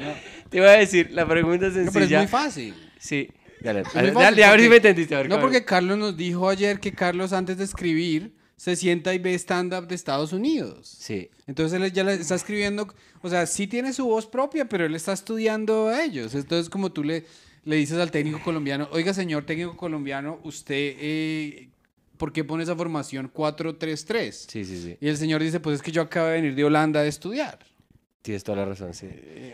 Te iba a decir, la pregunta es No, pero es sencilla. muy fácil. Sí. Dale, dale, dale, a ver si me entendiste. a ver, No, porque Carlos nos dijo ayer que Carlos antes de escribir se sienta y ve stand-up de Estados Unidos. Sí. Entonces él ya le está escribiendo, o sea, sí tiene su voz propia, pero él está estudiando a ellos. Entonces como tú le, le dices al técnico colombiano, oiga señor técnico colombiano, usted, eh, ¿por qué pone esa formación 4-3-3? Sí, sí, sí. Y el señor dice, pues es que yo acabo de venir de Holanda a estudiar. Tienes toda la razón, sí.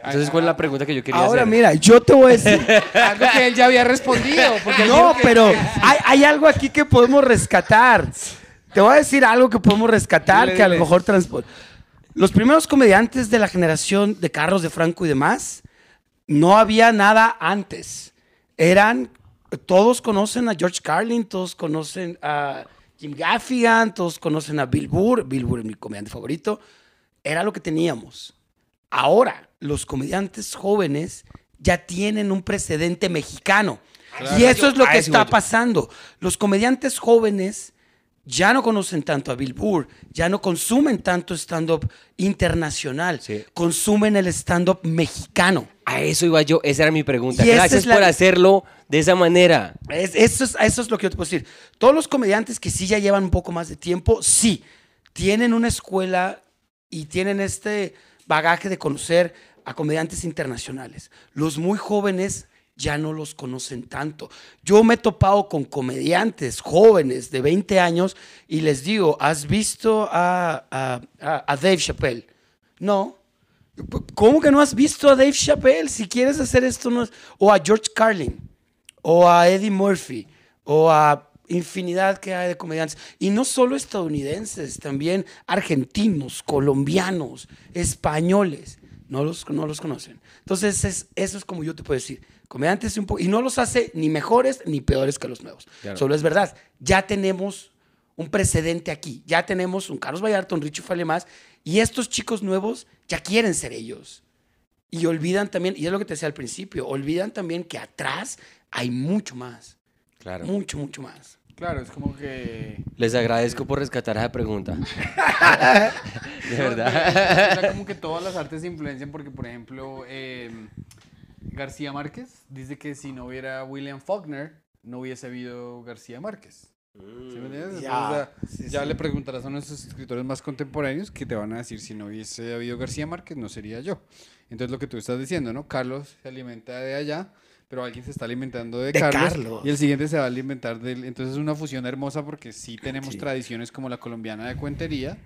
ah, Entonces, ¿cuál es la pregunta que yo quería Ahora, hacer? mira, yo te voy a decir. Algo que él ya había respondido. Porque No, que- pero hay, hay algo aquí que podemos rescatar. Te voy a decir algo que podemos rescatar Dile, que a lo mejor. Los primeros comediantes de la generación de Carlos de Franco y demás, no había nada antes. Eran, todos conocen a George Carlin, todos conocen a Jim Gaffigan, todos conocen a Bill Burr. Bill Burr es mi comediante favorito. Era lo que teníamos. Ahora, los comediantes jóvenes ya tienen un precedente mexicano. Y eso es lo que está pasando. Los comediantes jóvenes ya no conocen tanto a Bill Burr, ya no consumen tanto stand-up internacional, Sí. consumen el stand-up mexicano. A eso iba yo, esa era mi pregunta. Y Gracias la- por hacerlo de esa manera. Es- eso, es, eso es lo que yo te puedo decir. Todos los comediantes que sí ya llevan un poco más de tiempo, sí, tienen una escuela y tienen este bagaje de conocer a comediantes internacionales. Los muy jóvenes ya no los conocen tanto. Yo me he topado con comediantes jóvenes de 20 años y les digo, ¿has visto a, a- a- Dave Chappelle? No. ¿Cómo que no has visto a Dave Chappelle? Si quieres hacer esto, no o a George Carlin o a Eddie Murphy, o a infinidad que hay de comediantes. Y no solo estadounidenses, también argentinos, colombianos, españoles. No los, no los conocen. Entonces, es- eso es como yo te puedo decir. Comediantes un poco... Y no los hace ni mejores ni peores que los nuevos. Claro. Solo es verdad. Ya tenemos un precedente aquí. Ya tenemos un Carlos Vallarta, un Richie Falemás. Y estos chicos nuevos ya quieren ser ellos. Y olvidan también, y es lo que te decía al principio, olvidan también que atrás hay mucho más. Claro. Mucho, mucho más. Claro, es como que... Les agradezco por rescatar esa pregunta. de No, verdad. o sea, como que todas las artes se influencian porque, por ejemplo, eh, García Márquez dice que si no hubiera William Faulkner, no hubiese habido García Márquez. ¿Sí me entiendes? Ya, sí, ya sí. le preguntarás a nuestros escritores más contemporáneos que te van a decir si no hubiese habido García Márquez, no sería yo. Entonces lo que tú estás diciendo, ¿no? Carlos se alimenta de allá, pero alguien se está alimentando de, De Carlos, Carlos. y el siguiente se va a alimentar de él. Entonces es una fusión hermosa porque sí tenemos Sí. tradiciones como la colombiana de cuentería,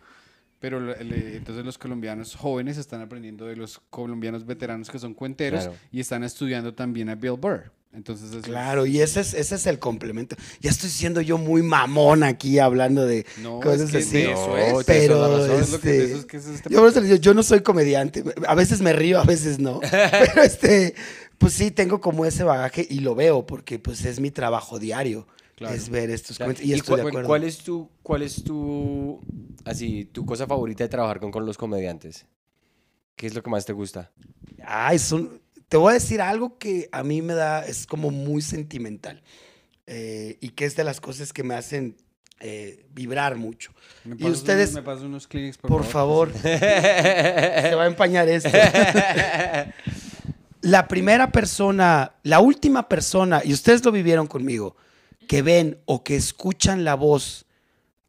pero le- entonces los colombianos jóvenes están aprendiendo de los colombianos veteranos que son cuenteros Claro. y están estudiando también a Bill Burr. Entonces, eso es- Claro, y ese es, ese es el complemento. Ya estoy siendo yo muy mamón aquí hablando de No, cosas es que así. eso No, es. pero este, eso es que es este les digo, yo no soy comediante. A veces me río, a veces no. Pero este, pues sí, tengo como ese bagaje y lo veo porque pues es mi trabajo diario. Claro. Es ver estos O sea, cuentos. Y estoy cuál, de acuerdo. cuál es tu, cuál es tu, así, tu cosa favorita de trabajar con, con los comediantes? ¿Qué es lo que más te gusta? Ay, son, te voy a decir algo que a mí me da, es como muy sentimental. eh, y que es de las cosas que me hacen eh, vibrar mucho. ¿Me Y ustedes, unos- me unos clics, por, Por favor, se va a empañar esto. La primera persona, la última persona, y ustedes lo vivieron conmigo, que ven o que escuchan la voz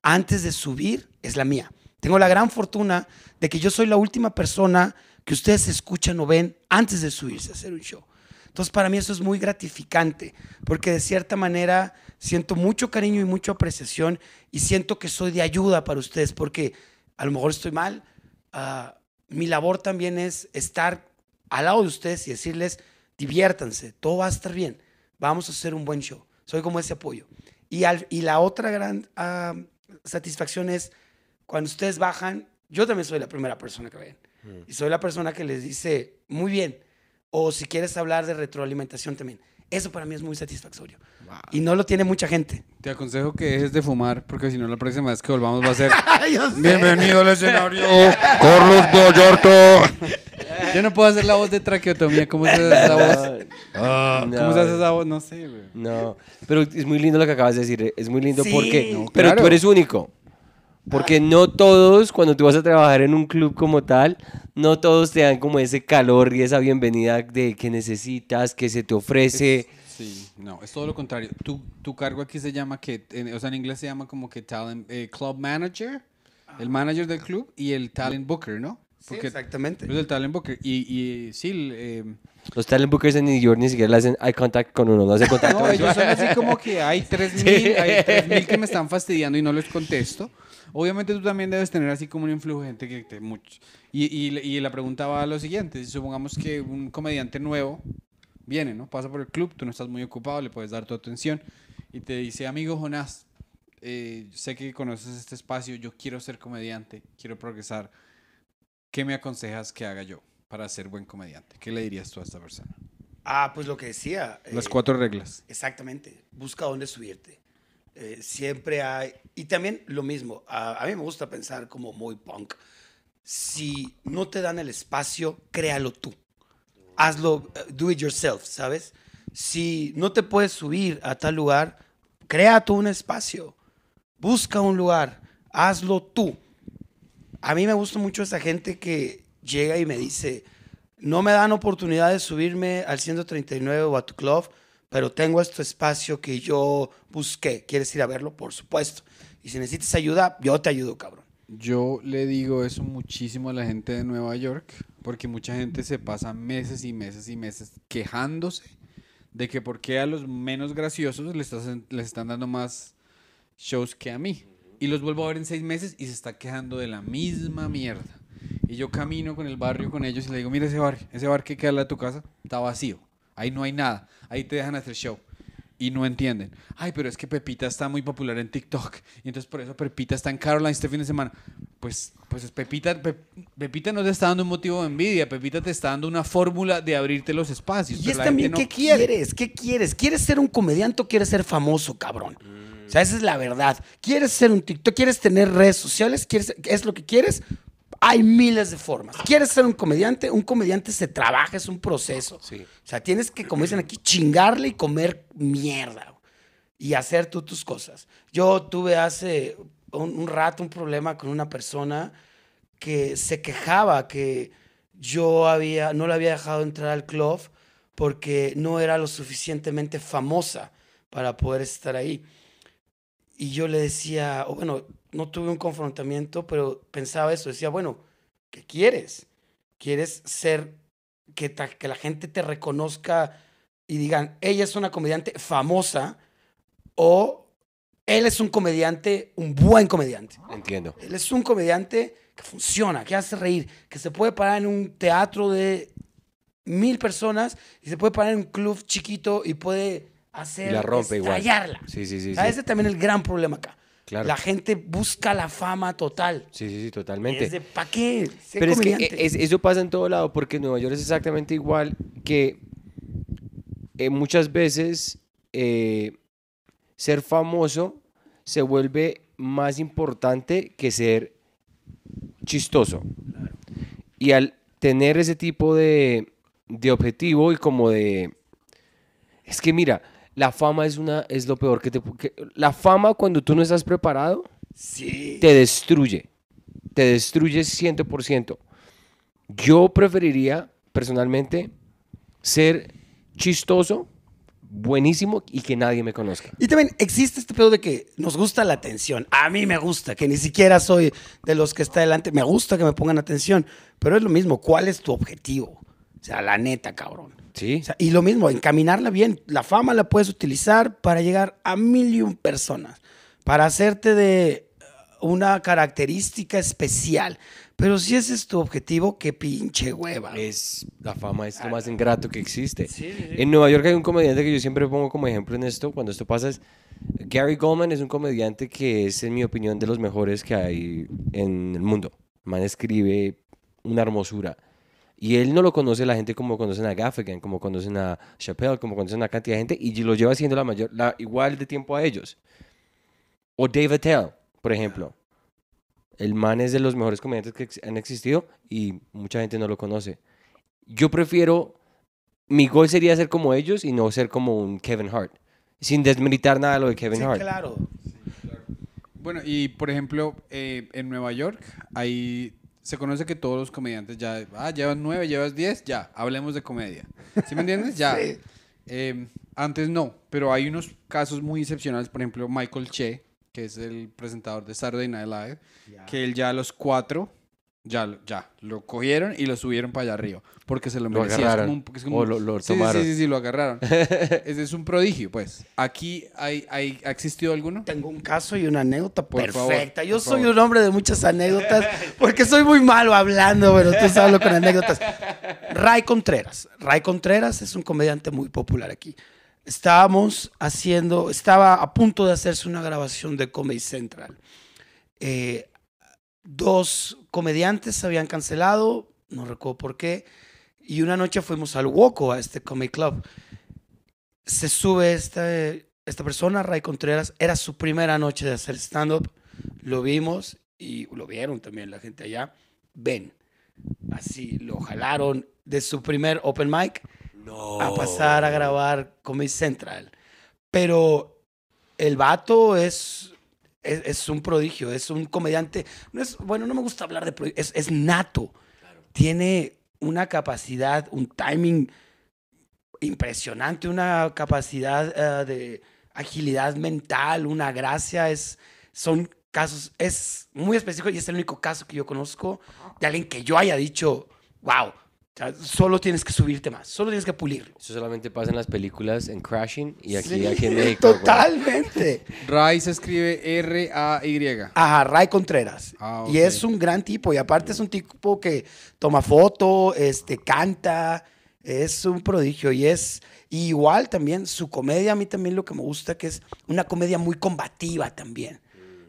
antes de subir es la mía. Tengo la gran fortuna de que yo soy la última persona que ustedes escuchan o ven antes de subirse a hacer un show. Entonces, para mí eso es muy gratificante, porque de cierta manera siento mucho cariño y mucha apreciación y siento que soy de ayuda para ustedes, porque a lo mejor estoy mal. ah, mi labor también es estar al lado de ustedes y decirles, diviértanse, todo va a estar bien, vamos a hacer un buen show. Soy como ese apoyo. Y, al- y la otra gran ah, satisfacción es cuando ustedes bajan, yo también soy la primera persona que ven. Y soy la persona que les dice, muy bien. O si quieres hablar de retroalimentación también. Eso para mí es muy satisfactorio. Y no lo tiene mucha gente. Te aconsejo que dejes de fumar, porque si no, la próxima vez que volvamos va a ser. Bienvenido al escenario. Carlos Vallarta. Yo no puedo hacer la voz de traqueotomía. ¿Cómo se hace esa voz? Ah, ¿Cómo se hace esa voz? No sé, güey. No, pero es muy lindo lo que acabas de decir. Es muy lindo Sí. porque. No, pero claro. tú eres único. Porque no todos, cuando tú vas a trabajar en un club como tal, no todos te dan como ese calor y esa bienvenida de que necesitas, que se te ofrece. Sí, no, es todo lo contrario. Tu, tu cargo aquí se llama que, en- o sea, en inglés se llama como que talent, eh, club manager, el manager del club y el talent booker, ¿no? Sí, exactamente. Es el talent booker. Y, y sí, el, eh, Los talent bookers en New York ni siquiera le hacen eye contact con uno, no hace contacto. No, ellos son así como que hay 3.000 hay 3.000 que me están fastidiando y no les contesto. Obviamente tú también debes tener así como un influyente que te mucho. Y, y, y la pregunta va a lo siguiente. Si supongamos que un comediante nuevo viene, ¿no? Pasa por el club, tú no estás muy ocupado, le puedes dar tu atención y te dice, amigo Jonás, eh, sé que conoces este espacio, yo quiero ser comediante, quiero progresar. ¿Qué me aconsejas que haga yo para ser buen comediante? ¿Qué le dirías tú a esta persona? Ah, pues lo que decía. Las eh, cuatro reglas. Exactamente. Busca dónde subirte. Eh, siempre hay. Y también lo mismo. A, a mí me gusta pensar como muy punk. Si no te dan el espacio, créalo tú. Hazlo, eh, do it yourself, ¿sabes? Si no te puedes subir a tal lugar, crea tú un espacio. Busca un lugar. Hazlo tú. A mí me gusta mucho esa gente que llega y me dice, no me dan oportunidad de subirme al 139 o a tu club, pero tengo este espacio que yo busqué. ¿Quieres ir a verlo? Por supuesto. Y si necesitas ayuda, yo te ayudo, cabrón. Yo le digo eso muchísimo a la gente de Nueva York, porque mucha gente se pasa meses y meses y meses quejándose de que por qué a los menos graciosos les, están dando más shows que a mí. Y los vuelvo a ver en seis meses y se está quejando de la misma mierda. Y yo camino con el barrio con ellos y le digo, mira ese bar, ese bar que queda al lado de tu casa, está vacío. Ahí no hay nada. Ahí te dejan hacer show. Y no entienden. Ay, pero es que Pepita está muy popular en TikTok. Y entonces por eso Pepita está en Caroline este fin de semana. Pues, pues Pepita, Pe- Pepita no te está dando un motivo de envidia. Pepita te está dando una fórmula de abrirte los espacios. Y pero es la también, gente no ¿qué quieres? ¿Qué quieres? ¿Quieres ser un comediante o quieres ser famoso, cabrón? O sea, esa es la verdad. ¿Quieres ser un TikTok? ¿Quieres tener redes sociales? ¿Quieres, ¿Es lo que quieres? Hay miles de formas. ¿Quieres ser un comediante? Un comediante se trabaja, es un proceso. Sí. O sea, tienes que, como dicen aquí, chingarle y comer mierda. Y hacer tú tus cosas. Yo tuve hace un, un rato un problema con una persona que se quejaba que yo había, no le había dejado entrar al club porque no era lo suficientemente famosa para poder estar ahí. Y yo le decía, o bueno, no tuve un confrontamiento, pero pensaba eso. Decía, bueno, ¿qué quieres? ¿Quieres ser, que, ta- que la gente te reconozca y digan, ella es una comediante famosa o él es un comediante, un buen comediante? Entiendo. Él es un comediante que funciona, que hace reír, que se puede parar en un teatro de mil personas y se puede parar en un club chiquito y puede hacer Y la rompe igual. estallarla. Sí, sí, sí. Sea, sí. ese también es el gran problema acá. Claro. La gente busca la fama total. Sí, sí, sí, totalmente. ¿para qué? Sé Pero es que es- eso pasa en todo lado, porque en Nueva York es exactamente igual que eh, muchas veces eh, ser famoso se vuelve más importante que ser chistoso. Y al tener ese tipo de, de objetivo y como de... Es que mira, la fama es, una, es lo peor que te... que- la fama cuando tú no estás preparado Sí. te destruye. Te destruye 100%. Yo preferiría, personalmente, ser chistoso, buenísimo y que nadie me conozca. Y también existe este pedo de que nos gusta la atención. A mí me gusta, que ni siquiera soy de los que está delante. Me gusta que me pongan atención. Pero es lo mismo, ¿cuál es tu objetivo? O sea, la neta, cabrón. ¿Sí? O sea, y lo mismo, encaminarla bien. La fama la puedes utilizar para llegar a mil y un personas, para hacerte de uh, una característica especial. Pero si ese es tu objetivo, qué pinche hueva. Es, la fama es lo más ingrato que existe. Sí, sí, sí. En Nueva York hay un comediante que yo siempre pongo como ejemplo en esto, cuando esto pasa, es Gary Goldman es un comediante que es, en mi opinión, de los mejores que hay en el mundo. El Man escribe una hermosura. Y él no lo conoce la gente como conocen a Gaffigan, como conocen a Chappelle, como conocen a una cantidad de gente, y lo lleva haciendo la mayor, la, igual de tiempo a ellos. O Dave Attell, por ejemplo. El man es de los mejores comediantes que ex- han existido y mucha gente no lo conoce. Yo prefiero, mi gol sería ser como ellos y no ser como un Kevin Hart. Sin desmeritar nada lo de Kevin Sí, Hart. claro. Bueno, y por ejemplo, eh, en Nueva York, ahí se conoce que todos los comediantes ya, ah, llevas nueve, llevas diez, ya, hablemos de comedia. ¿Sí me entiendes? Ya. Sí. Eh, antes no, pero hay unos casos muy excepcionales, por ejemplo, Michael Che, que es el presentador de Saturday Night Live, que él ya a los cuatro, ya, lo- ya, lo cogieron y lo subieron para allá arriba, porque se lo Lo merecía. Es como un- es como O lo- lo Sí, sí, tomaron. Sí, sí, sí, lo agarraron. Ese es un prodigio, pues. ¿Aquí hay, hay, ha existido alguno? Tengo un caso y una anécdota Por favor, perfecta. Yo por soy favor. un hombre de muchas anécdotas porque soy muy malo hablando, pero tú hablo con anécdotas. Ray Contreras. Ray Contreras es un comediante muy popular aquí. Estábamos haciendo, estaba a punto de hacerse una grabación de Comedy Central. Eh, dos comediantes se habían cancelado, no recuerdo por qué, y una noche fuimos al Woco, a este comedy club. Se sube esta, esta persona, Ray Contreras, era su primera noche de hacer stand-up, lo vimos y lo vieron también la gente allá. Ven, así lo jalaron de su primer open mic No. a pasar a grabar Comedy Central. Pero el vato es, es, es un prodigio, es un comediante. No es, bueno, no me gusta hablar de prodigio, es, es nato. Tiene una capacidad, un timing impresionante, una capacidad eh, de agilidad mental, una gracia. Es, son casos, es muy específico y es el único caso que yo conozco de alguien que yo haya dicho, wow. O sea, solo tienes que subirte más, solo tienes que pulirlo. Eso solamente pasa en las películas, en Crashing y aquí, Sí, aquí en México. Totalmente. Ray se escribe R-A-Y. Ajá, Ray Contreras. Ah, Y es un gran tipo. Y aparte es un tipo que toma foto, este, canta. Es un prodigio. Y es y igual también su comedia, a mí también lo que me gusta, que es una comedia muy combativa también.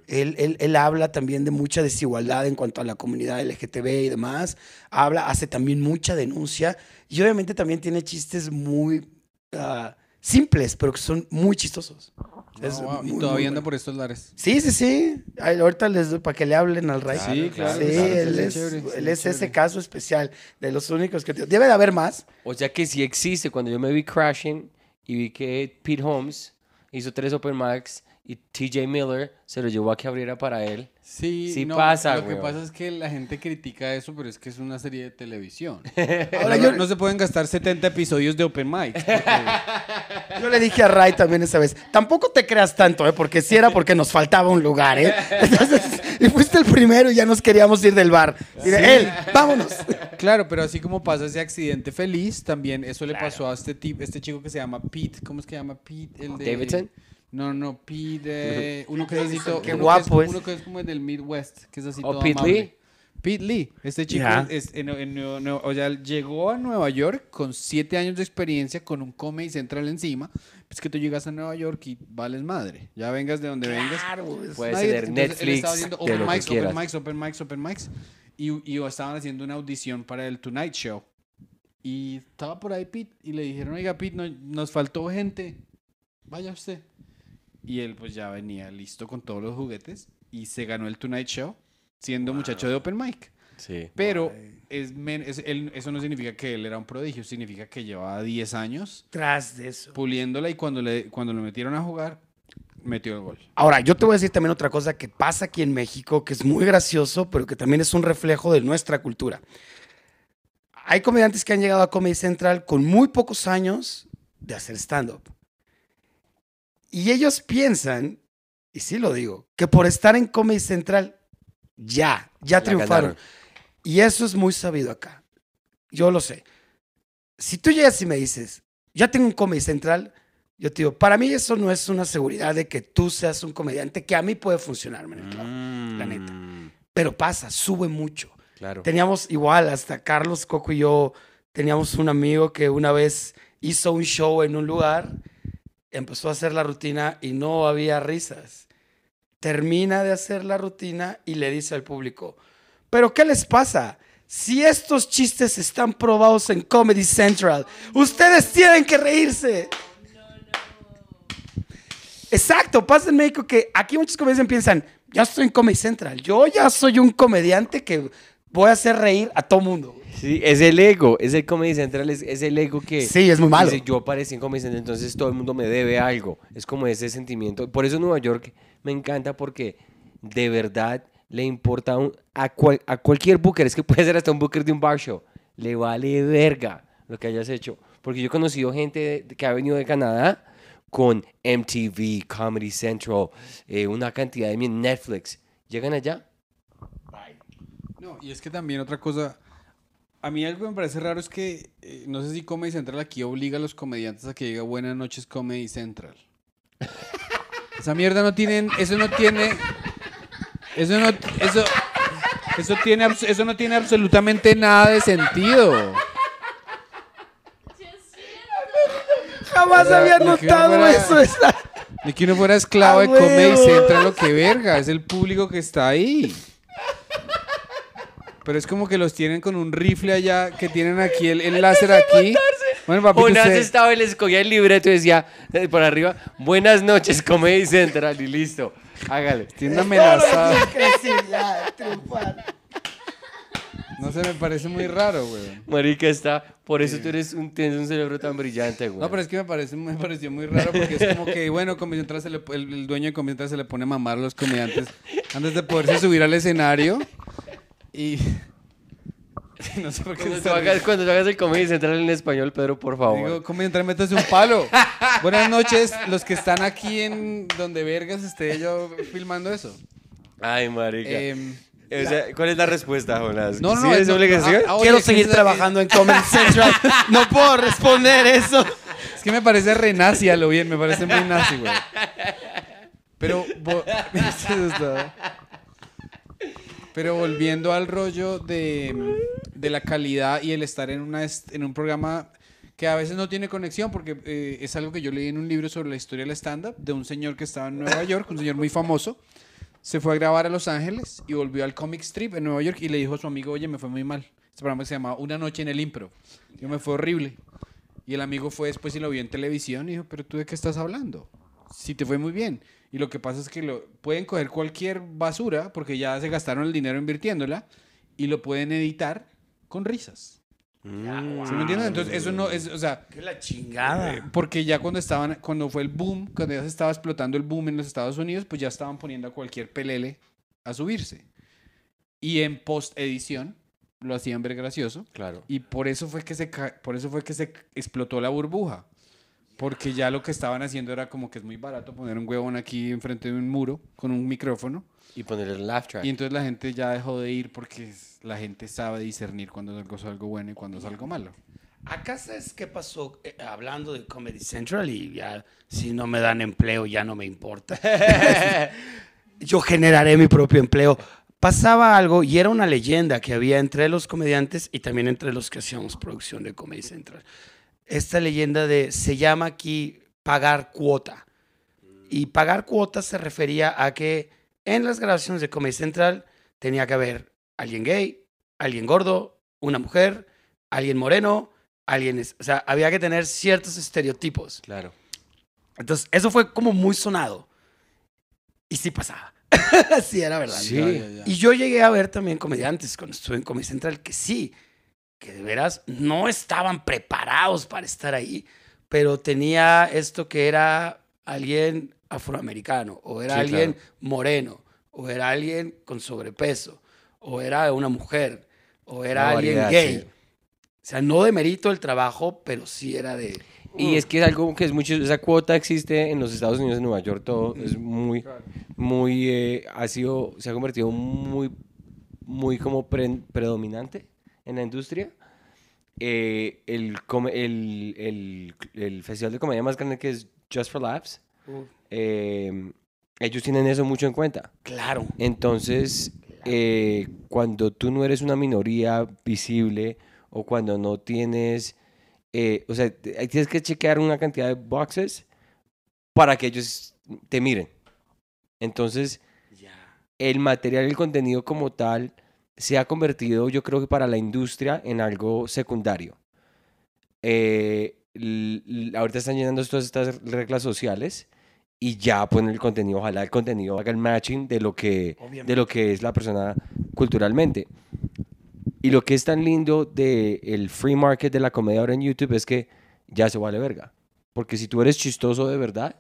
Él, él- él habla también de mucha desigualdad en cuanto a la comunidad LGTB y demás. Habla, hace también mucha denuncia. Y obviamente también tiene chistes muy ah, simples, pero que son muy chistosos. Es Ah, wow. muy, y todavía anda bueno. por estos lares. Sí, sí, sí. Ay, ahorita les doy para que le hablen al Ray. Sí, claro, Sí, claro, él es, chévere, él es ese caso especial de los únicos que... Debe de haber más. O sea que sí existe. Cuando yo me vi Crashing y vi que Pete Holmes hizo tres open mics y TJ Miller se lo llevó a que abriera para él. Sí, Sí no, pasa, Lo que pasa es que la gente critica eso, pero es que es una serie de televisión. Ahora no, yo, no se pueden gastar 70 episodios de Open Mic. porque- yo le dije a Ray también esa vez, tampoco te creas tanto, ¿eh? porque si era porque nos faltaba un lugar, ¿eh? Entonces, y fuiste el primero y ya nos queríamos ir del bar. Y de él, vámonos. Claro, pero así como pasa ese accidente feliz, también eso le pasó a este tipo, este chico que se llama Pete. ¿Cómo es que se llama Pete? El de... Davidson. No, no, Pete, uno que es así todo... Qué uno guapo que es. es. Uno que es como del Midwest, que es así ¿O todo Pete amable. Lee? Pete Lee. Este chico Ya. es en- en Nuevo- o sea, llegó a Nueva York con siete años de experiencia con un Comedy Central encima. Es que tú llegas a Nueva York y vales madre. Ya vengas de donde vengas. Claro, es- Puedes Nadie- él estaba Netflix, haciendo open mics, open mics, open mics, open mics. Y, y estaban haciendo una audición para el Tonight Show. Y estaba por ahí Pete y le dijeron, oiga Pete, no- nos faltó gente. Vaya usted. Y él pues ya venía listo con todos los juguetes y se ganó el Tonight Show siendo muchacho de open mic. Sí. Pero es men- es- él- eso no significa que él era un prodigio, significa que llevaba 10 años Tras de eso. puliéndola y cuando, le, cuando lo metieron a jugar, metió el gol. Ahora, yo te voy a decir también otra cosa que pasa aquí en México, que es muy gracioso, pero que también es un reflejo de nuestra cultura. Hay comediantes que han llegado a Comedy Central con muy pocos años de hacer stand-up. Y ellos piensan, y sí lo digo, que por estar en Comedy Central ya, ya La triunfaron. ganaron. Y eso es muy sabido acá. Yo lo sé. Si tú llegas y me dices, ya tengo un Comedy Central, yo te digo, para mí eso no es una seguridad de que tú seas un comediante que a mí puede funcionarme en el club. la neta. Mm, Pero pasa, sube mucho. Claro. Teníamos igual, hasta Carlos Coco y yo, teníamos un amigo que una vez hizo un show en un lugar, empezó a hacer la rutina y no había risas. Termina de hacer la rutina y le dice al público, ¿pero qué les pasa? Si estos chistes están probados en Comedy Central, ustedes tienen que reírse. Exacto, pasa en México que aquí muchos comediantes piensan, ya estoy en Comedy Central, yo ya soy un comediante que voy a hacer reír a todo mundo. Sí, es el ego, es el Comedy Central, es, es el ego que... Sí, es muy malo. dice, yo aparecí en Comedy Central, entonces todo el mundo me debe algo. Es como ese sentimiento. Por eso Nueva York me encanta porque de verdad le importa un- a, cual- a cualquier booker, es que puede ser hasta un booker de un bar show, le vale verga lo que hayas hecho. Porque yo he conocido gente que ha venido de Canadá con MTV, Comedy Central, eh, una cantidad de Netflix. Llegan allá No, y es que también otra cosa, a mí algo que me parece raro es que, eh, no sé si Comedy Central aquí obliga a los comediantes a que diga buenas noches Comedy Central. Esa mierda no tienen, eso no tiene, eso no, eso, eso tiene, eso no tiene absolutamente nada de sentido. Jamás había notado fuera- eso. Ni que uno fuera esclavo de ¡A Comedy! Central, lo que verga, es el público que está ahí. Pero es como que los tienen con un rifle allá, que tienen aquí el, el láser aquí. Bueno, papito, Unas usted- estaba y les cogía el libreto y decía eh, por arriba, buenas noches, Comedy Central, y listo. Hágale. tiene ya, triunfar. No sé, me parece muy raro, güey. Marica está, por eso tú eres un, tienes un cerebro tan brillante, güey. No, pero es que me, parece, me pareció muy raro porque es como que, bueno, Comedy Central se le- el, el dueño de Comedy Central se le pone a mamar a los comediantes antes de poderse subir al escenario. Y. No sé por qué cuando, tú hagas, cuando tú hagas el Comedy Central en español, Pedro, por favor. Digo, Comedy Central, métase un palo. Buenas noches, los que están aquí en donde vergas esté yo filmando eso. Ay, marica. Em, O sea, ¿Cuál es la respuesta, Jonas? no, no, ¿Sí no. es no, obligación? ah, ah, Quiero oye, seguir trabajando en Comedy Central. No puedo responder eso. Es que me parece re nazi a lo bien, me parece muy nazi, güey. Pero, vo- Eso está- pero volviendo al rollo de, de la calidad y el estar en, una, en un programa que a veces no tiene conexión, porque eh, es algo que yo leí en un libro sobre la historia del stand-up, de un señor que estaba en Nueva York, un señor muy famoso, se fue a grabar a Los Ángeles y volvió al Comic Strip en Nueva York y le dijo a su amigo, oye, me fue muy mal. Este programa se llamaba Una noche en el Impro. Yo me fue horrible. Y el amigo fue después y lo vio en televisión y dijo, pero tú de qué estás hablando? Si te fue muy bien. Y lo que pasa es que lo, pueden coger cualquier basura porque ya se gastaron el dinero invirtiéndola y lo pueden editar con risas. Mm. ¿Sí me entiendes? Entonces eso no es, o sea, Qué la eh, chingada. porque ya cuando estaban, cuando fue el boom, cuando ya se estaba explotando el boom en los Estados Unidos, pues ya estaban poniendo a cualquier pelele a subirse. Y en post edición lo hacían ver gracioso. Claro. Y por eso fue que se por eso fue que se explotó la burbuja. Porque ya lo que estaban haciendo era como que es muy barato poner un huevón aquí enfrente de un muro con un micrófono. Y poner el laugh track. Y entonces la gente ya dejó de ir porque la gente sabe discernir cuando es algo, es algo bueno y cuando es algo malo. Acá sabes qué pasó Eh, hablando de Comedy Central y ya si no me dan empleo ya no me importa. Yo generaré mi propio empleo. pasaba algo y era una leyenda que había entre los comediantes y también entre los que hacíamos producción de Comedy Central. Esta leyenda de, se llama aquí pagar cuota. Y pagar cuota se refería a que en las grabaciones de Comedy Central tenía que haber alguien gay, alguien gordo, una mujer, alguien moreno, alguien... es- O sea, había que tener ciertos estereotipos. Claro. Entonces, eso fue como muy sonado. Y sí pasaba. sí, era verdad. Sí. Ya, ya, ya. Y yo llegué a ver también comediantes cuando estuve en Comedy Central que sí, que de veras no estaban preparados para estar ahí, pero tenía esto que era alguien afroamericano, o era Sí, alguien claro. moreno, o era alguien con sobrepeso, o era una mujer, o era Una alguien variedad, gay. sí. O sea, no demerito el trabajo, pero sí era de... Y es que es algo que es mucho, esa cuota existe en los Estados Unidos, en Nueva York, todo es muy, muy, eh, ha sido, se ha convertido muy, muy como pre- predominante en la industria. Eh, el, el, el, el festival de comedia más grande que es Just for Laughs, eh, ellos tienen eso mucho en cuenta. Claro. Entonces, eh, cuando tú no eres una minoría visible o cuando no tienes, eh, o sea, tienes que chequear una cantidad de boxes para que ellos te miren. Entonces, el material, el contenido como tal, se ha convertido, yo creo que para la industria, en algo secundario. Eh, ahorita están llenando todas estas reglas sociales y ya ponen el contenido, ojalá el contenido haga el matching de lo que, Obviamente. de lo que es la persona culturalmente. Y lo que es tan lindo del free market de la comedia ahora en YouTube es que ya se vale verga. Porque si tú eres chistoso de verdad,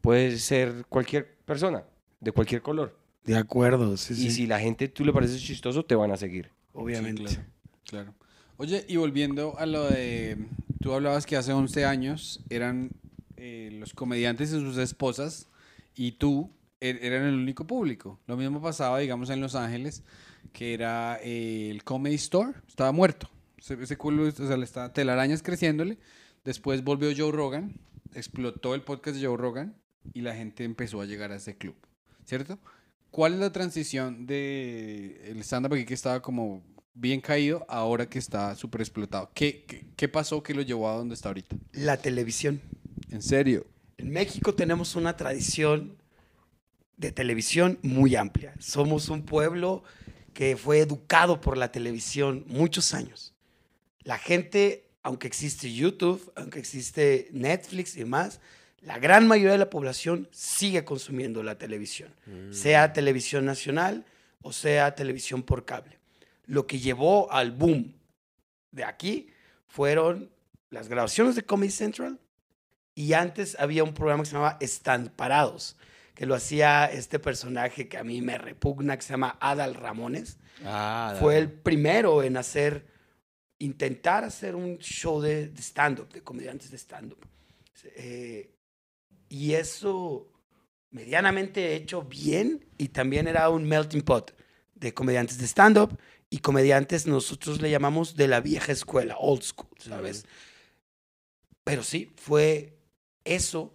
puedes ser cualquier persona, de cualquier color. De acuerdo, sí, Y sí. si la gente tú le pareces chistoso, te van a seguir. Obviamente. Sí, claro, claro. Oye, y volviendo a lo de, tú hablabas que hace 11 años eran eh, los comediantes y sus esposas y tú er- eran el único público. Lo mismo pasaba, digamos, en Los Ángeles, que era eh, el Comedy Store, estaba muerto. Ese, ese culo, o sea, le estaba telarañas creciéndole. Después volvió Joe Rogan, explotó el podcast de Joe Rogan y la gente empezó a llegar a ese club, ¿cierto? ¿Cuál es la transición de el stand-up aquí que estaba como bien caído ahora que está súper explotado? ¿Qué, qué, qué pasó que lo llevó a donde está ahorita? La televisión. ¿En serio? En México tenemos una tradición de televisión muy amplia. Somos un pueblo que fue educado por la televisión muchos años. La gente, aunque existe YouTube, aunque existe Netflix y demás, la gran mayoría de la población sigue consumiendo la televisión, sea televisión nacional o sea televisión por cable. Lo que llevó al boom de aquí fueron las grabaciones de Comedy Central, y antes había un programa que se llamaba Stand Parados, que lo hacía este personaje que a mí me repugna, que se llama Adal Ramones. Fue el primero en hacer, intentar hacer un show de, de stand-up, de comediantes de stand-up. Eh, y eso medianamente hecho bien y también era un melting pot de comediantes de stand-up y comediantes nosotros le llamamos de la vieja escuela, old school, ¿sabes? Pero sí, fue eso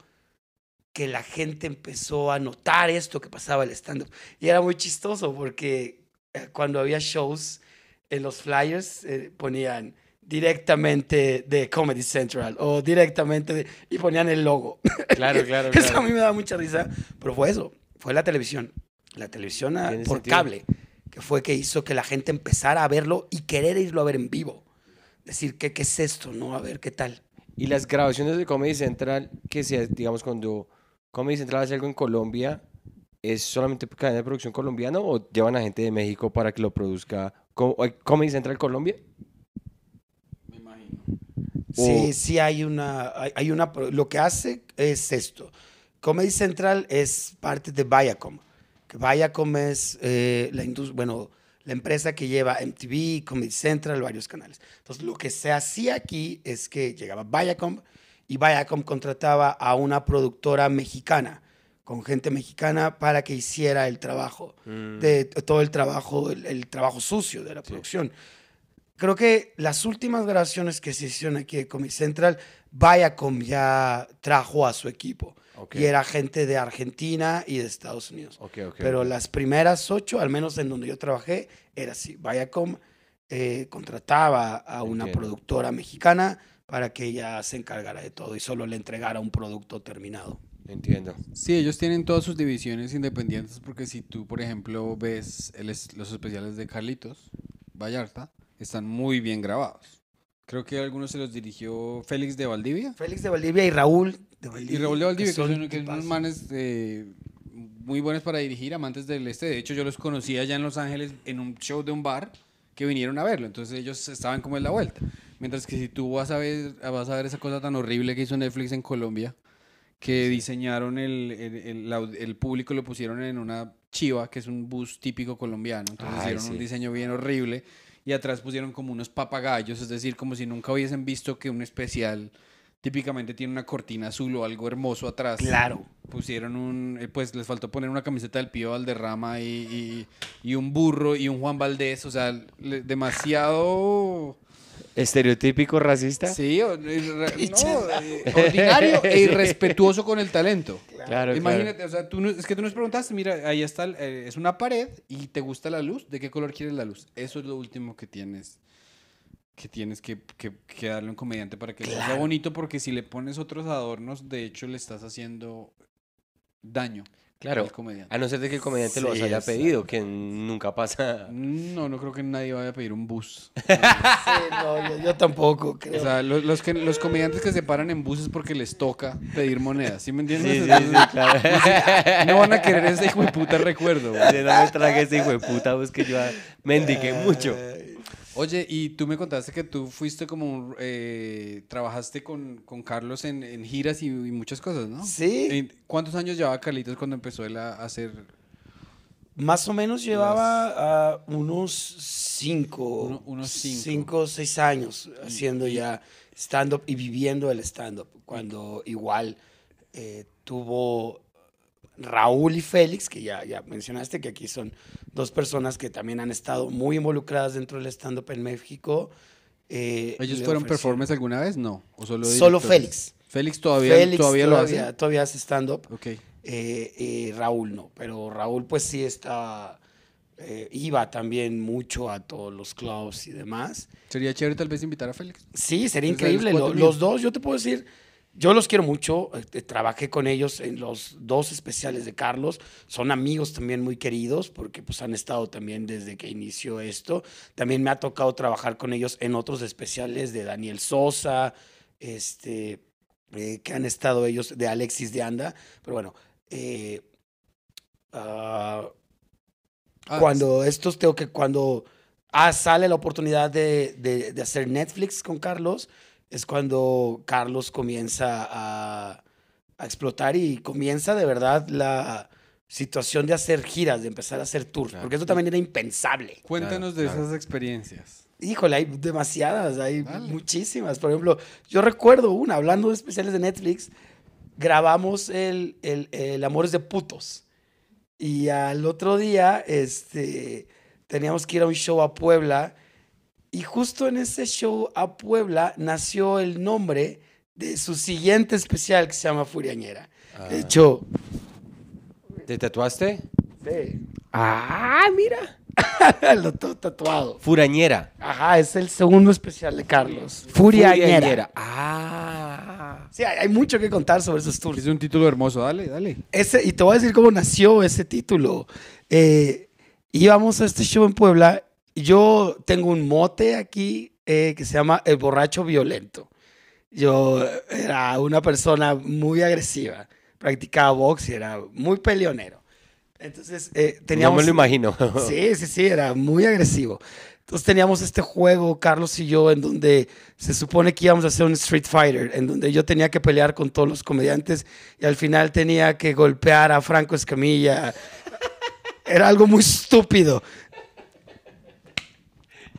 que la gente empezó a notar esto que pasaba el stand-up. Y era muy chistoso porque eh, cuando había shows en los flyers eh, ponían directamente de Comedy Central o directamente de- y ponían el logo. Claro, claro, Eso a mí me da mucha risa, pero fue eso, fue la televisión. La televisión Tiene por sentido. cable, que fue que hizo que la gente empezara a verlo y querer irlo a ver en vivo. Decir, ¿qué, qué es esto? No, a ver qué tal. Y las grabaciones de Comedy Central, que se, digamos, cuando Comedy Central hace algo en Colombia, ¿es solamente cadena de producción colombiana o llevan a gente de México para que lo produzca ¿hay Comedy Central Colombia? Sí, sí hay una, hay, una, lo que hace es esto. Comedy Central es parte de Viacom, Viacom es eh, la bueno, la empresa que lleva MTV, Comedy Central, varios canales. Entonces, lo que se hacía aquí es que llegaba Viacom y Viacom contrataba a una productora mexicana, con gente mexicana, para que hiciera el trabajo, de todo el trabajo, el, el trabajo sucio de la producción. Creo que las últimas grabaciones que se hicieron aquí de Comedy Central, Viacom ya trajo a su equipo. Ok. Y era gente de Argentina y de Estados Unidos. Ok, ok. Pero las primeras ocho, al menos en donde yo trabajé, era así. Viacom eh, contrataba a una Entiendo. productora mexicana para que ella se encargara de todo y solo le entregara un producto terminado. Entiendo. Sí, ellos tienen todas sus divisiones independientes porque si tú, por ejemplo, ves el es- los especiales de Carlitos Vallarta, están muy bien grabados. Creo que algunos se los dirigió Félix de Valdivia. Félix de Valdivia y Raúl de Valdivia. Y Raúl de Valdivia, que son son, que son unos manes eh, muy buenos para dirigir, amantes del este. De hecho, yo los conocí allá en Los Ángeles en un show de un bar que vinieron a verlo. Entonces ellos estaban como en la vuelta. Mientras que si tú vas a ver, vas a ver esa cosa tan horrible que hizo Netflix en Colombia, que diseñaron el, el, el- público, lo pusieron en una chiva, que es un bus típico colombiano. Entonces Ay, hicieron un diseño bien horrible. Y atrás pusieron como unos papagayos, es decir, como si nunca hubiesen visto que un especial típicamente tiene una cortina azul o algo hermoso atrás. Claro. Pusieron un, eh, pues les faltó poner una camiseta del Pío Valderrama y, y, y un burro y un Juan Valdés, o sea, le- demasiado... ¿Estereotípico racista? Sí, o- no, ordinario e irrespetuoso con el talento. Claro, Imagínate, o sea, tú es que tú nos preguntaste, mira, ahí está, eh, es una pared y te gusta la luz, ¿de qué color quieres la luz? Eso es lo último que tienes que tienes que, que, que darle a un comediante para que sea bonito, porque si le pones otros adornos, de hecho le estás haciendo daño Claro. comediante. A no ser de que el comediante los Sí, haya exacto. pedido, que nunca pasa. No, no creo que nadie vaya a pedir un bus. Sí, no, yo, yo tampoco creo. O sea, los, los, que, los comediantes que se paran en buses porque les toca pedir monedas, ¿sí me entiendes? Sí, sí, claro. No van a querer ese hijo de puta recuerdo. güey. De no me trague ese hijo de puta, pues que yo mendiqué mucho. Oye, y tú me contaste que tú fuiste como, eh, trabajaste con, con Carlos en, en giras y, y muchas cosas, ¿no? Sí. ¿Cuántos años llevaba Carlitos cuando empezó él a hacer? Más o menos llevaba unos cinco, Uno- unos cinco. cinco o seis años haciendo ya stand-up y viviendo el stand-up. Cuando igual eh, tuvo Raúl y Félix, que ya, ya mencionaste, que aquí son dos personas que también han estado muy involucradas dentro del stand-up en México. eh, ¿Ellos fueron performance alguna vez? No. ¿O solo, Solo? Félix. Félix todavía, Félix todavía, lo hace. todavía, todavía hace stand-up. Ok. Eh, eh, Raúl no, pero Raúl pues sí está, eh, iba también mucho a todos los clubs y demás. Sería chévere tal vez invitar a Félix. Sí, sería los increíble. los dos, yo te puedo decir, yo los quiero mucho. eh, trabajé con ellos en los dos especiales de Carlos. Son amigos también muy queridos porque pues han estado también desde que inició esto. También me ha tocado trabajar con ellos en otros especiales de Daniel Sosa, este, eh, que han estado ellos de Alexis de Anda. Pero bueno, eh, ah, Ah, cuando estos tengo que cuando ah, sale la oportunidad de, de- de hacer Netflix con Carlos es cuando Carlos comienza a, a explotar y comienza de verdad la situación de hacer giras, de empezar a hacer tours, Claro. porque eso también era impensable. Cuéntanos Claro, de claro. esas experiencias. Híjole, hay demasiadas, hay Dale. muchísimas. Por ejemplo, yo recuerdo una, hablando de especiales de Netflix, grabamos el, el, el Amores de Putos. Y al otro día, este, teníamos que ir a un show a Puebla. Y justo en ese show a Puebla nació el nombre de su siguiente especial que se llama Furiañera. De hecho, ¿Te tatuaste? sí, Ah, mira. lo tengo tatuado. Furañera. Ajá, es el segundo especial de Carlos. Furiañera. Ah. Sí, hay, hay mucho que contar sobre esos tours. Es un título hermoso, dale, dale. Ese, y te voy a decir cómo nació ese título. Eh, íbamos a este show en Puebla. Yo tengo un mote aquí eh, que se llama El Borracho Violento. Yo era una persona muy agresiva. Practicaba box y era muy peleonero. Entonces, eh, teníamos... No me lo imagino. Sí, sí, sí, era muy agresivo. Entonces teníamos este juego, Carlos y yo, en donde se supone que íbamos a hacer un Street Fighter, en donde yo tenía que pelear con todos los comediantes y al final tenía que golpear a Franco Escamilla. Era algo muy estúpido.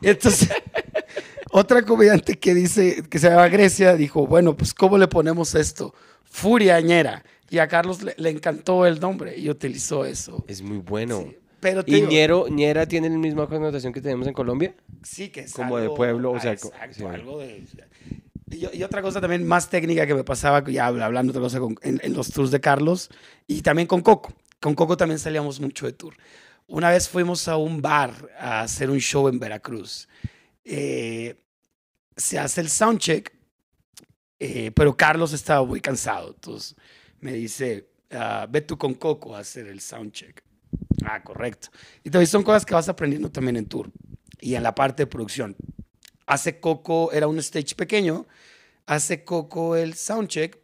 Entonces, otra comediante que dice, que se llama Grecia, dijo, bueno, pues ¿cómo le ponemos esto? Furiañera. Y a Carlos le, le encantó el nombre y utilizó eso. Es muy bueno. Sí. Pero ¿Y digo, ñero, ñera tiene la misma connotación que tenemos en Colombia? Sí, que es Como de algo- pueblo, o sea, ah, exacto, sí. algo de... Y, y otra cosa también más técnica que me pasaba, ya habla- hablando otra cosa con- en, en los tours de Carlos, y también con Coco. Con Coco también salíamos mucho de tour. Una vez fuimos a un bar a hacer un show en Veracruz. Eh, se hace el soundcheck, eh, pero Carlos estaba muy cansado. Entonces me dice, ah, ve tú con Coco a hacer el soundcheck. Ah, correcto. Y también son cosas que vas aprendiendo también en tour y en la parte de producción. Hace Coco, era un stage pequeño, hace Coco el soundcheck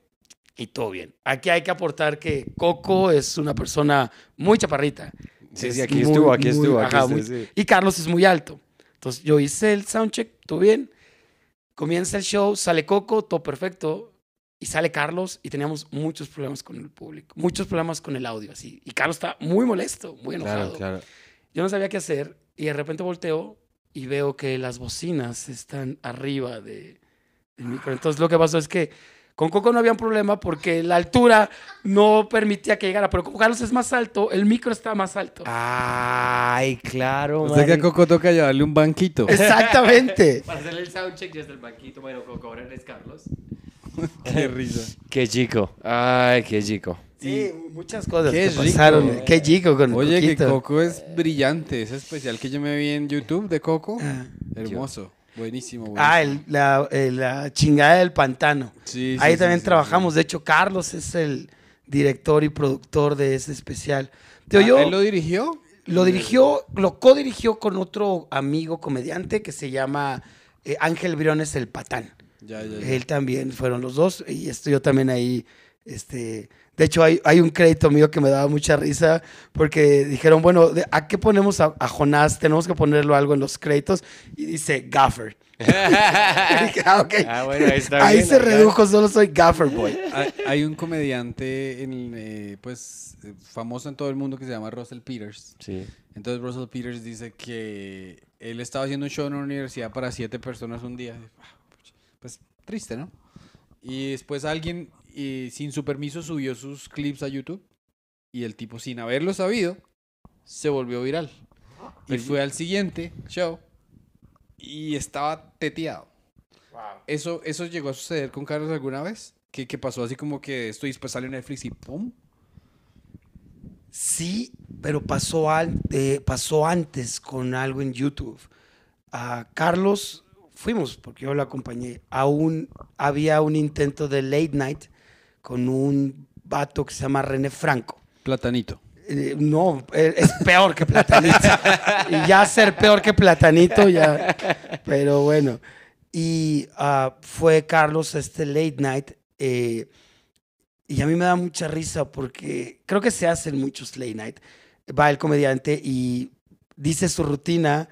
y todo bien. Aquí hay que aportar que Coco es una persona muy chaparrita. Sí, sí, aquí muy, estuvo, aquí muy- estuvo. Aquí ajá, estuvo, muy- sí. Y Carlos es muy alto. Entonces yo hice el soundcheck, todo bien. Comienza el show, sale Coco, todo perfecto. Y sale Carlos y teníamos muchos problemas con el público, muchos problemas con el audio, así. Y Carlos está muy molesto, muy enojado. Claro, claro. Yo no sabía qué hacer y de repente volteo y veo que las bocinas están arriba de, del micro. Entonces lo que pasó es que con Coco no había un problema porque la altura no permitía que llegara, pero como Carlos es más alto, el micro está más alto. Ay, claro, O sea que a. Coco toca llevarle un banquito. Exactamente. Para hacerle el soundcheck desde el banquito, bueno, Coco, ahora eres Carlos. Qué risa. Qué chico. Ay, qué chico. Sí, muchas cosas Qué que rico. pasaron. Qué chico con Oye, que. Coco es brillante. Ese especial que yo me vi en YouTube de Coco. Ah. Hermoso. Buenísimo. buenísimo. Ah, el- la, la chingada del pantano. Sí, Ahí sí, también sí, trabajamos. De hecho, Carlos es el director y productor de ese especial. Tío, Ah, yo ¿Él lo dirigió? lo dirigió, lo co-dirigió con otro amigo comediante que se llama eh, Ángel Briones el Patán. Ya, ya, ya. Él también fueron los dos y estoy yo también ahí. Este, de hecho, hay, hay un crédito mío que me daba mucha risa porque dijeron, bueno, ¿de- ¿a qué ponemos a, a Jonás? Tenemos que ponerlo algo en los créditos y dice Gaffer. Y dije, ah. Ah, bueno, ahí está Ahí bien, se acá. redujo, solo soy Gaffer Boy. Hay, hay un comediante en, eh, pues, eh, famoso en todo el mundo que se llama Russell Peters. Sí. Entonces Russell Peters dice que él estaba haciendo un show en una universidad para siete personas un día. Pues triste, ¿no? Y después alguien, eh, sin su permiso, subió sus clips a YouTube. Y el tipo, sin haberlo sabido, se volvió viral. Y fue al siguiente show y estaba teteado. ¿Eso, ¿Eso llegó a suceder con Carlos alguna vez? ¿Qué, qué pasó así como que esto y después salió Netflix y ¡pum! Sí, pero pasó, an- eh, pasó antes con algo en YouTube. A Carlos, fuimos, porque yo lo acompañé, a un, había un intento de late night con un vato que se llama René Franco. Platanito. Eh, no, eh, es peor que Platanito. y ya ser peor que Platanito, ya. Pero bueno. Y ah, fue Carlos este late night. eh, y a mí me da mucha risa porque creo que se hacen muchos late night. Va el comediante y dice su rutina,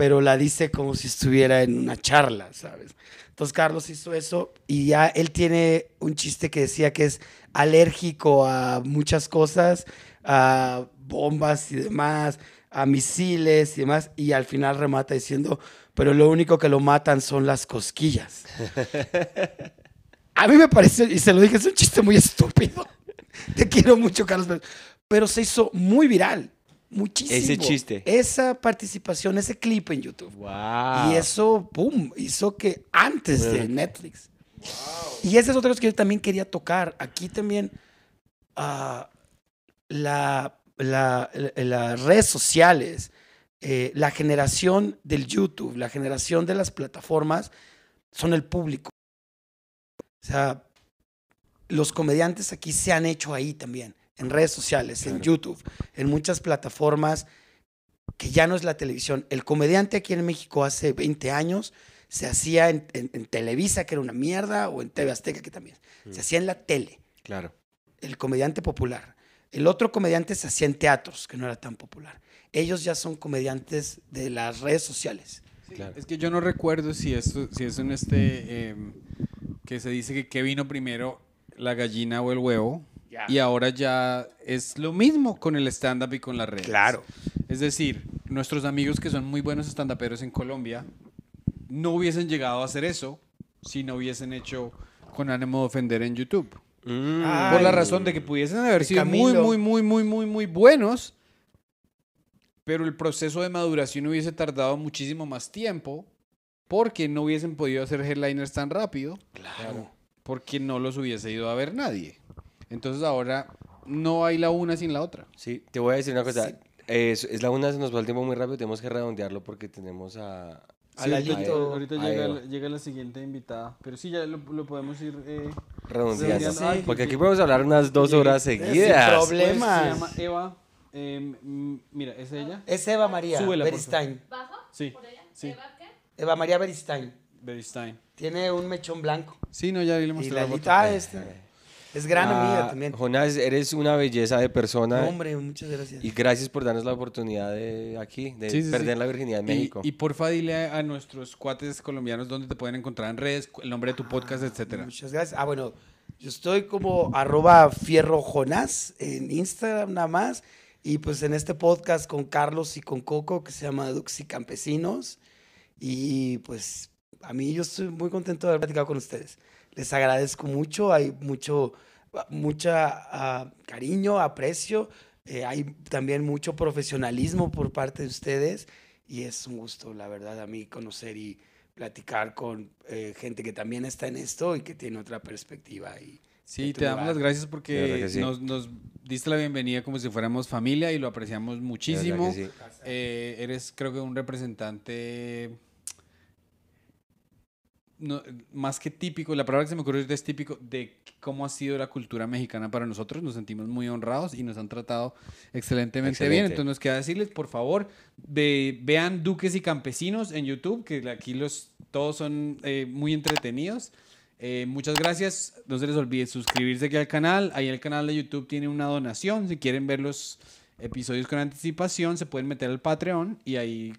pero la dice como si estuviera en una charla, ¿sabes? Entonces Carlos hizo eso y ya él tiene un chiste que decía que es alérgico a muchas cosas, a bombas y demás, a misiles y demás, y al final remata diciendo, pero lo único que lo matan son las cosquillas. A mí me parece, y se lo dije, es un chiste muy estúpido. Te quiero mucho, Carlos, pero, pero se hizo muy viral. Muchísimo. Ese chiste. Esa participación, ese clip en YouTube. Wow. Y eso, ¡pum! Hizo que antes de. Netflix. Y esa es otra cosa que yo también quería tocar. Aquí también ah, la, la- la- las redes sociales, eh, la generación del YouTube, la generación de las plataformas son el público. O sea, los comediantes aquí se han hecho ahí también, en redes sociales, en Claro. YouTube, en muchas plataformas que ya no es la televisión. El comediante aquí en México hace 20 años se hacía en, en- en Televisa, que era una mierda, o en TV Azteca, que también. Se hacía en la tele, Claro. el comediante popular. El otro comediante se hacía en teatros, que no era tan popular. Ellos ya son comediantes de las redes sociales. Claro. Es que yo no recuerdo si esto, si es en este em, que se dice que qué vino primero, la gallina o el huevo. Ya. Y ahora ya es lo mismo con el stand-up y con las redes. Claro. Es decir, nuestros amigos que son muy buenos stand-uperos en Colombia no hubiesen llegado a hacer eso si no hubiesen hecho con ánimo de ofender en YouTube. Mm. Por la razón de que pudiesen haber sido muy, muy, muy, muy, muy, muy buenos, pero el proceso de maduración hubiese tardado muchísimo más tiempo porque no hubiesen podido hacer headliners tan rápido, Claro. porque no los hubiese ido a ver nadie. Entonces ahora no hay la una sin la otra. Sí, te voy a decir una cosa. Es, es la una, se nos va el tiempo muy rápido. Tenemos que redondearlo porque tenemos a. A Lalito. ahorita Ahí llega, la- llega la siguiente invitada. Pero sí, ya lo, lo podemos ir. eh, redondeando. Redondeando. Ay, Porque que- aquí podemos hablar unas dos horas Sin seguidas. problema. pues, se llama Eva. eh, mm, mira, ¿es ella? Es Eva María Súbela, Beristain. ¿Bajo? Sí. ¿Por allá? Sí. ¿Eva qué? Eva María Beristain. Beristain. Tiene un mechón blanco. Sí, no, ya le Y mostré la foto. Ah, este. Es gran Ah, amiga también. Jonás, eres una belleza de persona. No, hombre, muchas gracias. Y gracias por darnos la oportunidad de aquí, de Sí, sí, sí. perder la virginidad en México. Y, porfa dile a, a nuestros cuates colombianos dónde te pueden encontrar en redes, el nombre de tu Ah, podcast, etcétera. Muchas gracias. Ah, bueno, yo estoy como arroba fierro jonás en Instagram nada más. Y pues en este podcast con Carlos y con Coco que se llama Dux y Campesinos. Y pues a mí yo estoy muy contento de haber platicado con ustedes. Les agradezco mucho, hay mucho, mucha ah, cariño, aprecio. eh, hay también mucho profesionalismo por parte de ustedes. Y es un gusto, la verdad, a mí conocer y platicar con eh, gente que también está en esto y que tiene otra perspectiva. Y Sí, te damos las gracias porque sí. nos, nos diste la bienvenida como si fuéramos familia y lo apreciamos muchísimo. sí. Eh, eres, creo que, un representante no, más que típico, la palabra que se me ocurrió es típico de cómo ha sido la cultura mexicana para nosotros. Nos sentimos muy honrados y nos han tratado excelentemente bien. Excelente. Entonces nos queda decirles, por favor, ve- vean Duques y Campesinos en YouTube, que aquí los todos son eh, muy entretenidos. Eh, muchas gracias. No se les olvide suscribirse aquí al canal. Ahí el canal de YouTube tiene una donación. Si quieren ver los episodios con anticipación, se pueden meter al Patreon y ahí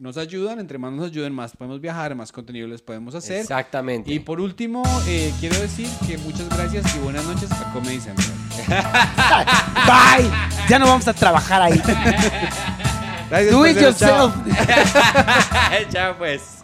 nos ayudan. Entre más nos ayuden, más podemos viajar, más contenido les podemos hacer. Exactamente. Y por último, eh, quiero decir que muchas gracias y buenas noches a Comedy Central. Bye. Ya no vamos a trabajar ahí. Gracias Do it chao. yourself. Chao, pues.